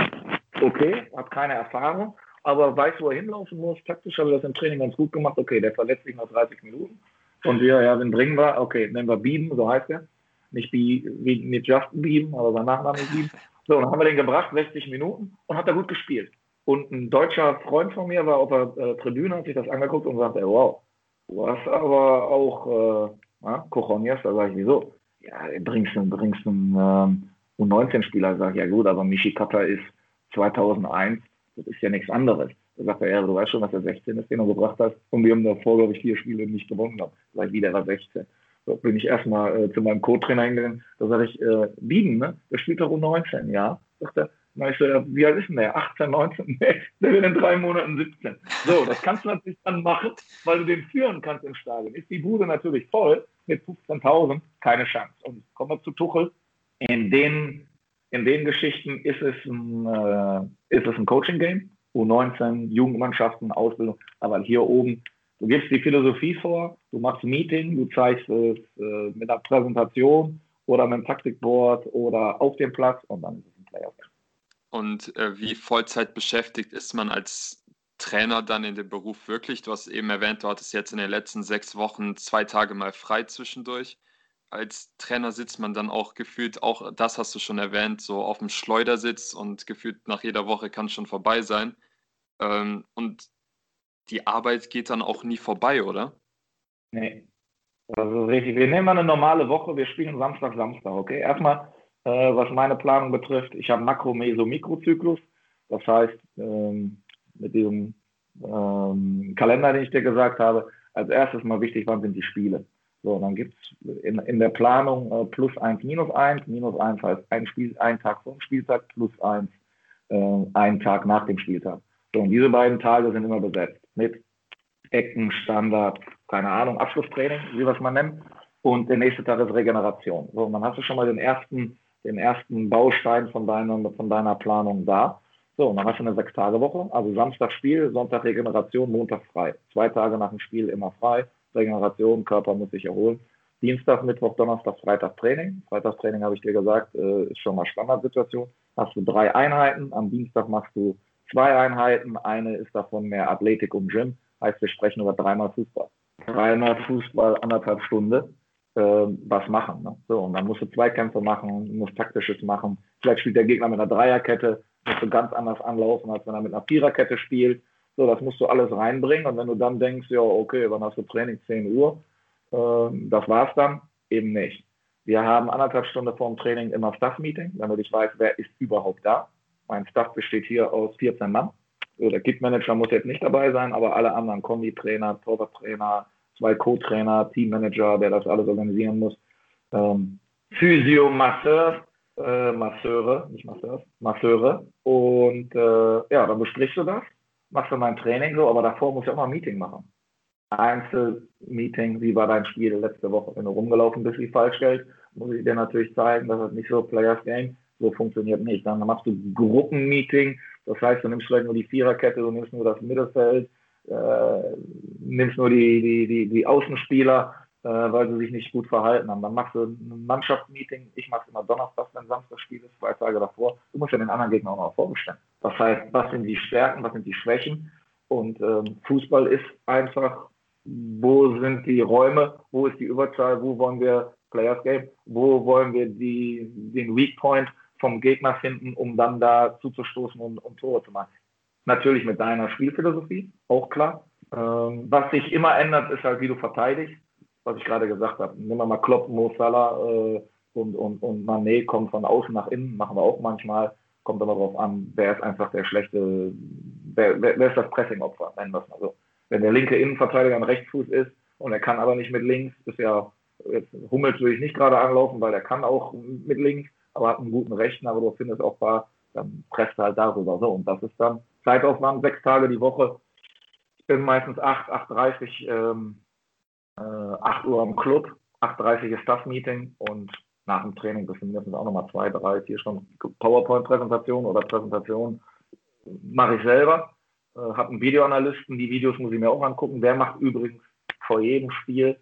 okay, hat keine Erfahrung, aber weiß, wo er hinlaufen muss. Taktisch habe ich das im Training ganz gut gemacht. Okay, der verletzt sich nach 30 Minuten. Und wir, ja, wen bringen wir? Okay, nehmen wir Bieben, so heißt er. Nicht, wie, nicht Justin Bieben, aber sein Nachname ist Bieben. (laughs) So, dann haben wir den gebracht, 60 Minuten, und hat er gut gespielt. Und ein deutscher Freund von mir war auf der äh, Tribüne, hat sich das angeguckt und sagte, wow, du hast aber auch äh, Cochonias. Da sage ich, wieso? Ja, bringst du bringst einen ähm, U19-Spieler. Sag ich, ja gut, aber Michi Kappa ist 2001, das ist ja nichts anderes. Da sagt er, ja, du weißt schon, dass er 16 ist, den du gebracht hast. Und wir haben davor, glaube ich, vier Spiele nicht gewonnen. Sag ich, wieder war 16. So bin ich erstmal äh, zu meinem Co-Trainer hingegangen. Da sage ich, äh, Bieden, ne? Der spielt doch U19, ja. Sagt er, na, ich so, ja, wie alt ist denn der? 18, 19? (laughs) Nee, der wird in drei Monaten 17. So, das kannst du natürlich dann machen, weil du den führen kannst im Stadion. Ist die Bude natürlich voll mit 15.000, keine Chance. Und kommen wir zu Tuchel. In den, in den Geschichten ist es ein, äh, ist es ein Coaching-Game. U19, Jugendmannschaften, Ausbildung. Aber hier oben, du gibst die Philosophie vor, du machst ein Meeting, du zeigst es äh, mit einer Präsentation oder mit einem Taktikboard oder auf dem Platz und dann ist es ein Playoff. Und äh, wie Vollzeit beschäftigt ist man als Trainer dann in dem Beruf wirklich? Du hast eben erwähnt, du hattest jetzt in den letzten sechs Wochen zwei Tage mal frei zwischendurch. Als Trainer sitzt man dann auch gefühlt, auch das hast du schon erwähnt, so auf dem Schleudersitz und gefühlt nach jeder Woche kann es schon vorbei sein. Ähm, und die Arbeit geht dann auch nie vorbei, oder? Nee. Also richtig. Wir nehmen mal eine normale Woche, wir spielen Samstag, Samstag, okay? Erstmal äh, was meine Planung betrifft. Ich habe Makro-, Meso-, Mikrozyklus. Das heißt, ähm, mit diesem ähm, Kalender, den ich dir gesagt habe, als erstes mal wichtig, wann sind die Spiele. So, dann gibt es in, in der Planung äh, plus 1, minus 1. Minus 1 heißt ein, Spiel, ein Tag vor dem Spieltag, plus 1 äh, ein Tag nach dem Spieltag. So, und diese beiden Tage sind immer besetzt mit Ecken, Standard, keine Ahnung, Abschlusstraining, wie wir es mal nennen. Und der nächste Tag ist Regeneration. So, und dann hast du schon mal den ersten den ersten Baustein von deiner, von deiner Planung da. So, und dann hast du eine Sechs-Tage-Woche, also Samstag Spiel, Sonntag Regeneration, Montag frei. Zwei Tage nach dem Spiel immer frei, Regeneration, Körper muss sich erholen. Dienstag, Mittwoch, Donnerstag, Freitag Training. Freitagstraining habe ich dir gesagt, äh, ist schon mal Standardsituation. Hast du drei Einheiten, am Dienstag machst du zwei Einheiten, eine ist davon mehr Athletik und Gym, heißt wir sprechen über dreimal Fußball. Dreimal Fußball, anderthalb Stunden äh, was machen. Ne? So, und dann musst du Zweikämpfe machen, musst taktisches machen. Vielleicht spielt der Gegner mit einer Dreierkette, musst du ganz anders anlaufen, als wenn er mit einer Viererkette spielt. So, das musst du alles reinbringen. Und wenn du dann denkst, ja, okay, wann hast du Training? 10 Uhr, äh, das war's dann, eben nicht. Wir haben anderthalb Stunden vor dem Training immer Staff-Meeting, damit ich weiß, wer ist überhaupt da. Mein Staff besteht hier aus 14 Mann. So, der Kit-Manager muss jetzt nicht dabei sein, aber alle anderen Kombi-Trainer, Torwarttrainer, zwei Co-Trainer, Teammanager, der das alles organisieren muss. Ähm, Physio, Masseur, äh, Masseure, nicht Masseur, Masseure. Und äh, ja, dann besprichst du das, machst du mein Training so, aber davor musst du auch mal ein Meeting machen. Einzelmeeting, wie war dein Spiel letzte Woche? Wenn du rumgelaufen bist wie Falschgeld, muss ich dir natürlich zeigen, dass das nicht so Players Game, so funktioniert nicht. Dann machst du Gruppenmeeting, das heißt, du nimmst vielleicht nur die Viererkette, du nimmst nur das Mittelfeld, äh, nimmst nur die, die, die, die Außenspieler, äh, weil sie sich nicht gut verhalten haben. Dann machst du ein Mannschaftsmeeting. Ich mache es immer Donnerstag, wenn Samstag Spiel ist, zwei Tage davor. Du musst ja den anderen Gegner auch noch vorbestellen. Das heißt, was sind die Stärken, was sind die Schwächen? Und ähm, Fußball ist einfach, wo sind die Räume, wo ist die Überzahl, wo wollen wir Players Game, wo wollen wir die, den Weak Point vom Gegner finden, um dann da zuzustoßen und, und Tore zu machen. Natürlich mit deiner Spielphilosophie, auch klar. Ähm, was sich immer ändert, ist halt, wie du verteidigst. Was ich gerade gesagt habe. Nehmen wir mal Klopp, Mo Salah äh, und, und, und Mané kommt von außen nach innen, machen wir auch manchmal. Kommt aber darauf an, wer ist einfach der schlechte, wer, wer, wer ist das Pressing-Opfer, nennen wir es mal so. Wenn der linke Innenverteidiger ein Rechtsfuß ist und er kann aber nicht mit links, ist ja Jetzt Hummels würde ich nicht gerade anlaufen, weil der kann auch mit links, aber hat einen guten Rechten, aber du findest paar, dann presst halt darüber. So, und das ist dann Zeitaufwand, sechs Tage die Woche. Ich bin meistens 8, 8.30 ähm, äh, 8 Uhr am Club, 8.30 ist Staff-Meeting und nach dem Training sind mindestens auch nochmal zwei, drei, vier Stunden PowerPoint-Präsentation oder Präsentation mache ich selber. Äh, habe einen Videoanalysten, die Videos muss ich mir auch angucken. Der macht übrigens vor jedem Spiel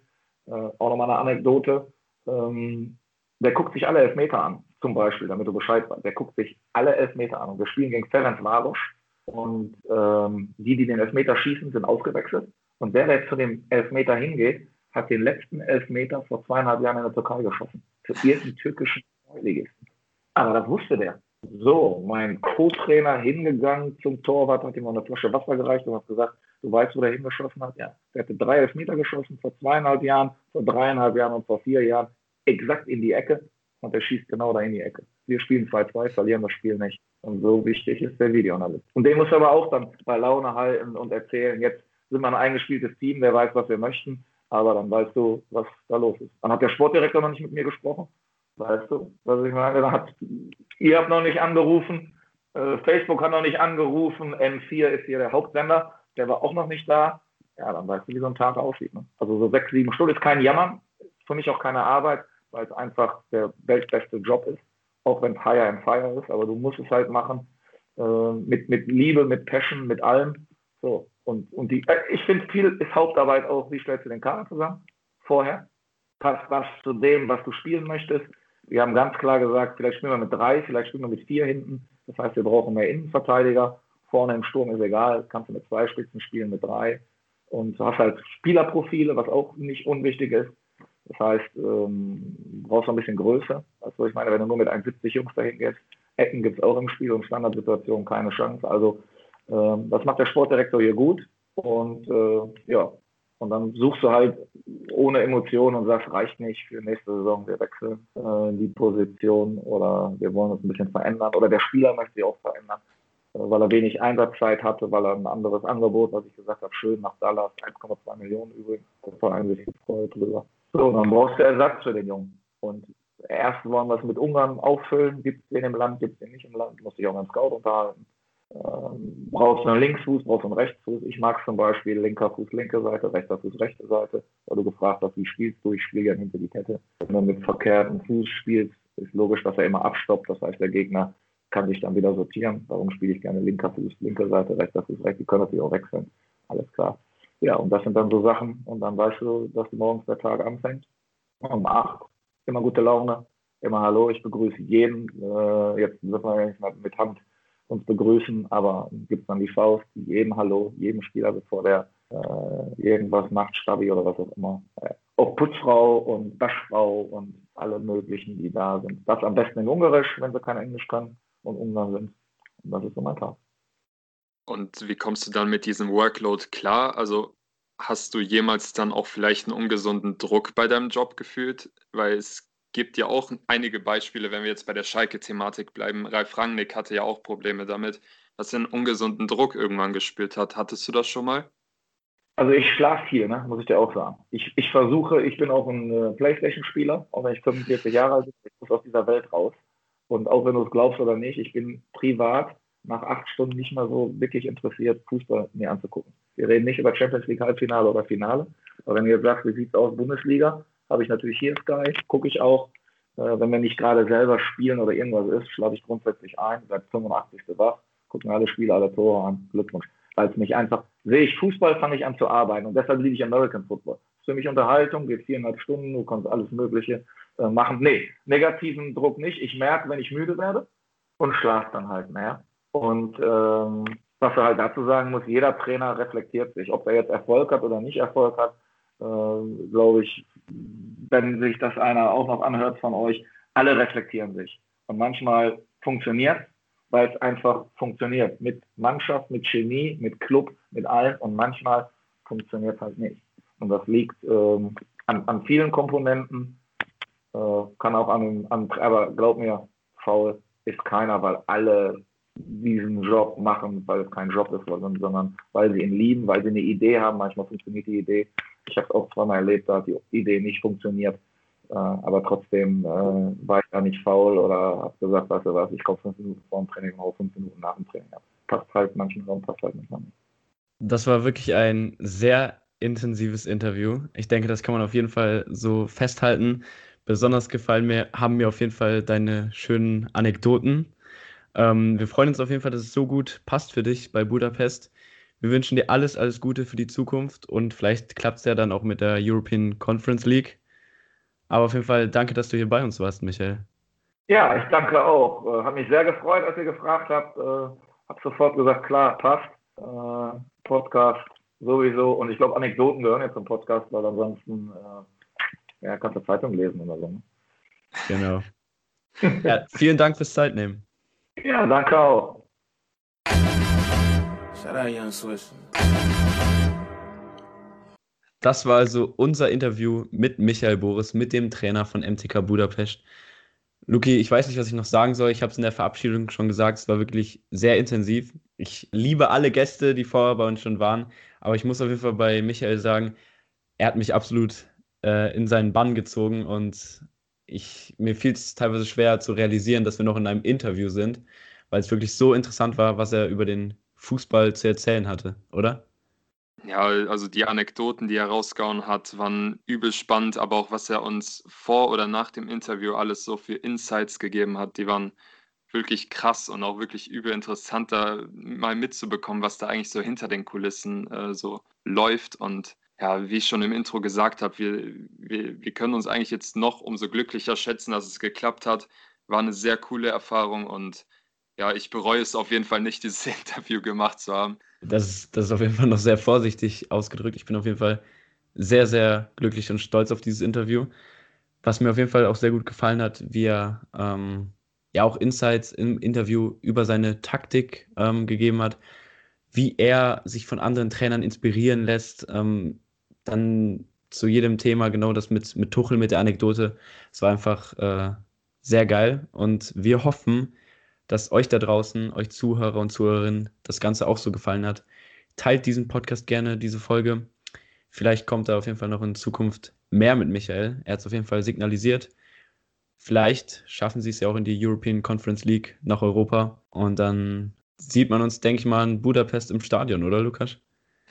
äh, auch nochmal eine Anekdote. Ähm, der guckt sich alle Elfmeter an, zum Beispiel, damit du Bescheid weißt. Der guckt sich alle Elfmeter an. Und wir spielen gegen Ferenc Varos. Und ähm, die, die den Elfmeter schießen, sind ausgewechselt. Und der, der zu dem Elfmeter hingeht, hat den letzten Elfmeter vor zweieinhalb Jahren in der Türkei geschossen. Für irgendeinen türkischen Ligisten. Aber das wusste der. So, mein Co-Trainer hingegangen zum Torwart, hat ihm noch eine Flasche Wasser gereicht und hat gesagt, du weißt, wo der hingeschossen hat? Ja, der hatte drei Elfmeter geschossen vor zweieinhalb Jahren, vor dreieinhalb Jahren und vor vier Jahren. Exakt in die Ecke und er schießt genau da in die Ecke. Wir spielen 2-2, verlieren das Spiel nicht. Und so wichtig ist der Videoanalyst. Und den muss aber auch dann bei Laune halten und erzählen, jetzt sind wir ein eingespieltes Team, der weiß, was wir möchten, aber dann weißt du, was da los ist. Dann hat der Sportdirektor noch nicht mit mir gesprochen. Weißt du, was ich meine? Dann hat, ihr habt noch nicht angerufen, äh, Facebook hat noch nicht angerufen, M4 ist hier der Hauptsender, der war auch noch nicht da. Ja, dann weißt du, wie so ein Tag aussieht. Ne? Also so sechs, sieben Stunden ist kein Jammern, ist für mich auch keine Arbeit, weil es einfach der weltbeste Job ist, auch wenn es higher and fire ist, aber du musst es halt machen äh, mit, mit Liebe, mit Passion, mit allem. So, und, und die, äh, ich finde, viel ist Hauptarbeit auch, wie stellst du den Kader zusammen vorher? Passt was zu dem, was du spielen möchtest? Wir haben ganz klar gesagt, vielleicht spielen wir mit drei, vielleicht spielen wir mit vier hinten. Das heißt, wir brauchen mehr Innenverteidiger. Vorne im Sturm ist egal, kannst du mit zwei Spitzen spielen, mit drei. Und du hast halt Spielerprofile, was auch nicht unwichtig ist. Das heißt, ähm, brauchst noch ein bisschen Größe. Also ich meine, wenn du nur mit 1,70 Jungs dahin gehst, Ecken gibt es auch im Spiel und Standardsituationen keine Chance. Also das macht der Sportdirektor hier gut. Und äh, ja, und dann suchst du halt ohne Emotionen und sagst, reicht nicht für nächste Saison, wir wechseln äh, die Position oder wir wollen uns ein bisschen verändern oder der Spieler möchte sich auch verändern, äh, weil er wenig Einsatzzeit hatte, weil er ein anderes Angebot, was ich gesagt habe, schön nach Dallas, 1,2 Millionen übrigens, der Verein sich freut drüber. So, und dann brauchst du Ersatz für den Jungen. Und erst wollen wir es mit Ungarn auffüllen, gibt es den im Land, gibt es den nicht im Land, muss ich auch mit dem Scout unterhalten. Ähm, brauchst du einen Linksfuß, brauchst du einen Rechtsfuß. Ich mag zum Beispiel linker Fuß, linke Seite, rechter Fuß, rechte Seite, weil du gefragt hast, wie spielst du? Ich spiele ja hinter die Kette. Wenn du mit verkehrtem Fuß spielst, ist logisch, dass er immer abstoppt. Das heißt, der Gegner kann sich dann wieder sortieren. Darum spiele ich gerne linker Fuß, linke Seite, rechter Fuß, rechts. Die können natürlich auch wechseln. Alles klar. Ja, und das sind dann so Sachen. Und dann weißt du, dass morgens der Tag anfängt. Um acht, immer gute Laune, immer Hallo, ich begrüße jeden. Äh, jetzt müssen wir nicht mal mit Hand uns begrüßen, aber gibt dann die Faust, jedem Hallo, jedem Spieler, bevor der äh, irgendwas macht, Stabi oder was auch immer. Äh, auch Putzfrau und Waschfrau und alle möglichen, die da sind. Das am besten in Ungarisch, wenn sie kein Englisch können und Ungarn sind. Und das ist so mein Tag. Und wie kommst du dann mit diesem Workload klar? Also hast du jemals dann auch vielleicht einen ungesunden Druck bei deinem Job gefühlt? Weil es gibt ja auch einige Beispiele, wenn wir jetzt bei der Schalke-Thematik bleiben. Ralf Rangnick hatte ja auch Probleme damit, dass er einen ungesunden Druck irgendwann gespürt hat. Hattest du das schon mal? Also ich schlafe viel, ne? muss ich dir auch sagen. Ich, ich versuche, ich bin auch ein äh, Playstation-Spieler, auch wenn ich 45 Jahre alt bin, ich muss aus dieser Welt raus. Und auch wenn du es glaubst oder nicht, ich bin privat nach acht Stunden nicht mehr so wirklich interessiert, Fußball mir anzugucken. Wir reden nicht über Champions League Halbfinale oder Finale. Aber wenn ihr sagt, wie sieht es aus, Bundesliga, habe ich natürlich hier Sky, gucke ich auch. Äh, wenn wir nicht gerade selber spielen oder irgendwas ist, schlafe ich grundsätzlich ein, seit 85. wach, gucken alle Spiele, alle Tore an. Glückwunsch. Weil es mich einfach, sehe ich Fußball, fange ich an zu arbeiten und deshalb liebe ich American Football. ist für mich Unterhaltung, geht viereinhalb Stunden, du kannst alles Mögliche äh, machen. Nee, negativen Druck nicht. Ich merke, wenn ich müde werde und schlafe dann halt mehr. Und ähm, was er halt dazu sagen muss, jeder Trainer reflektiert sich. Ob er jetzt Erfolg hat oder nicht Erfolg hat, äh, glaube ich, wenn sich das einer auch noch anhört von euch, alle reflektieren sich. Und manchmal funktioniert weil es einfach funktioniert. Mit Mannschaft, mit Chemie, mit Club, mit allem. Und manchmal funktioniert es halt nicht. Und das liegt ähm, an, an, vielen Komponenten. Äh, kann auch an, an, aber glaub mir, faul ist keiner, weil alle diesen Job machen, weil es kein Job ist, sondern weil sie ihn lieben, weil sie eine Idee haben. Manchmal funktioniert die Idee, Ich habe es auch zweimal erlebt, da hat die Idee nicht funktioniert. Äh, aber trotzdem äh, war ich da nicht faul oder habe gesagt, weißt du was, ich komme fünf Minuten vor dem Training und fünf Minuten nach dem Training. Passt halt manchen Raum, passt halt manchmal nicht. Das war wirklich ein sehr intensives Interview. Ich denke, das kann man auf jeden Fall so festhalten. Besonders gefallen mir, haben mir auf jeden Fall deine schönen Anekdoten. Ähm, wir freuen uns auf jeden Fall, dass es so gut passt für dich bei Budapest. Wir wünschen dir alles, alles Gute für die Zukunft und vielleicht klappt es ja dann auch mit der European Conference League. Aber auf jeden Fall danke, dass du hier bei uns warst, Michael. Ja, ich danke auch. Äh, hat mich sehr gefreut, als ihr gefragt habt. Äh, hab sofort gesagt, klar, passt. Äh, Podcast sowieso. Und ich glaube, Anekdoten gehören jetzt zum Podcast, weil ansonsten äh, ja, kannst du Zeitung lesen oder so. Ne? Genau. (laughs) ja, vielen Dank fürs Zeitnehmen. Ja, danke auch. Das war also unser Interview mit Michael Boris, mit dem Trainer von MTK Budapest. Luki, ich weiß nicht, was ich noch sagen soll. Ich habe es in der Verabschiedung schon gesagt. Es war wirklich sehr intensiv. Ich liebe alle Gäste, die vorher bei uns schon waren. Aber ich muss auf jeden Fall bei Michael sagen, er hat mich absolut äh, in seinen Bann gezogen und ich, mir fiel es teilweise schwer zu realisieren, dass wir noch in einem Interview sind, weil es wirklich so interessant war, was er über den Fußball zu erzählen hatte, oder? Ja, also die Anekdoten, die er rausgehauen hat, waren übel spannend, aber auch was er uns vor oder nach dem Interview alles so für Insights gegeben hat, die waren wirklich krass und auch wirklich übel interessant, da mal mitzubekommen, was da eigentlich so hinter den Kulissen äh, so läuft. Und ja, wie ich schon im Intro gesagt habe, wir, wir, wir können uns eigentlich jetzt noch umso glücklicher schätzen, dass es geklappt hat. War eine sehr coole Erfahrung und ja, ich bereue es auf jeden Fall nicht, dieses (laughs) Interview gemacht zu haben. Das ist, das ist auf jeden Fall noch sehr vorsichtig ausgedrückt. Ich bin auf jeden Fall sehr, sehr glücklich und stolz auf dieses Interview. Was mir auf jeden Fall auch sehr gut gefallen hat, wie er ähm, ja auch Insights im Interview über seine Taktik ähm, gegeben hat, wie er sich von anderen Trainern inspirieren lässt. Ähm, dann zu jedem Thema, genau das mit, mit Tuchel, mit der Anekdote. Es war einfach äh, sehr geil und wir hoffen, dass euch da draußen, euch Zuhörer und Zuhörerinnen, das Ganze auch so gefallen hat. Teilt diesen Podcast gerne, diese Folge. Vielleicht kommt da auf jeden Fall noch in Zukunft mehr mit Michael. Er hat es auf jeden Fall signalisiert. Vielleicht schaffen sie es ja auch in die European Conference League nach Europa. Und dann sieht man uns, denke ich mal, in Budapest im Stadion, oder Lukas?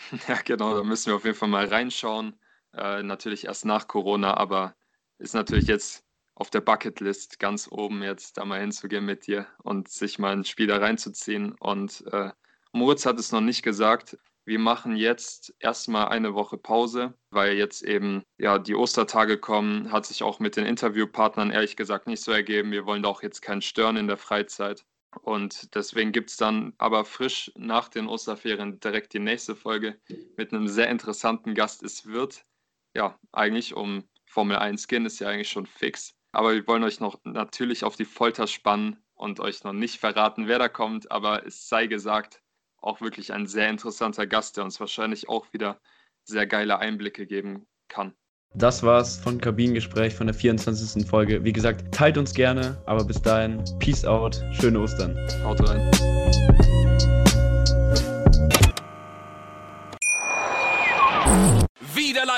(laughs) Ja, genau, da müssen wir auf jeden Fall mal reinschauen. Äh, natürlich erst nach Corona, aber ist natürlich jetzt auf der Bucketlist ganz oben, jetzt da mal hinzugehen mit dir und sich mal ein Spiel da reinzuziehen. Und äh, Moritz hat es noch nicht gesagt, wir machen jetzt erstmal eine Woche Pause, weil jetzt eben ja die Ostertage kommen, hat sich auch mit den Interviewpartnern ehrlich gesagt nicht so ergeben. Wir wollen auch jetzt keinen stören in der Freizeit. Und deswegen gibt es dann aber frisch nach den Osterferien direkt die nächste Folge mit einem sehr interessanten Gast. Es wird ja eigentlich um Formel 1 gehen, ist ja eigentlich schon fix. Aber wir wollen euch noch natürlich auf die Folter spannen und euch noch nicht verraten, wer da kommt. Aber es sei gesagt, auch wirklich ein sehr interessanter Gast, der uns wahrscheinlich auch wieder sehr geile Einblicke geben kann. Das war's von Kabinengespräch von der 24. Folge. Wie gesagt, teilt uns gerne, aber bis dahin, Peace out, schöne Ostern. Haut rein.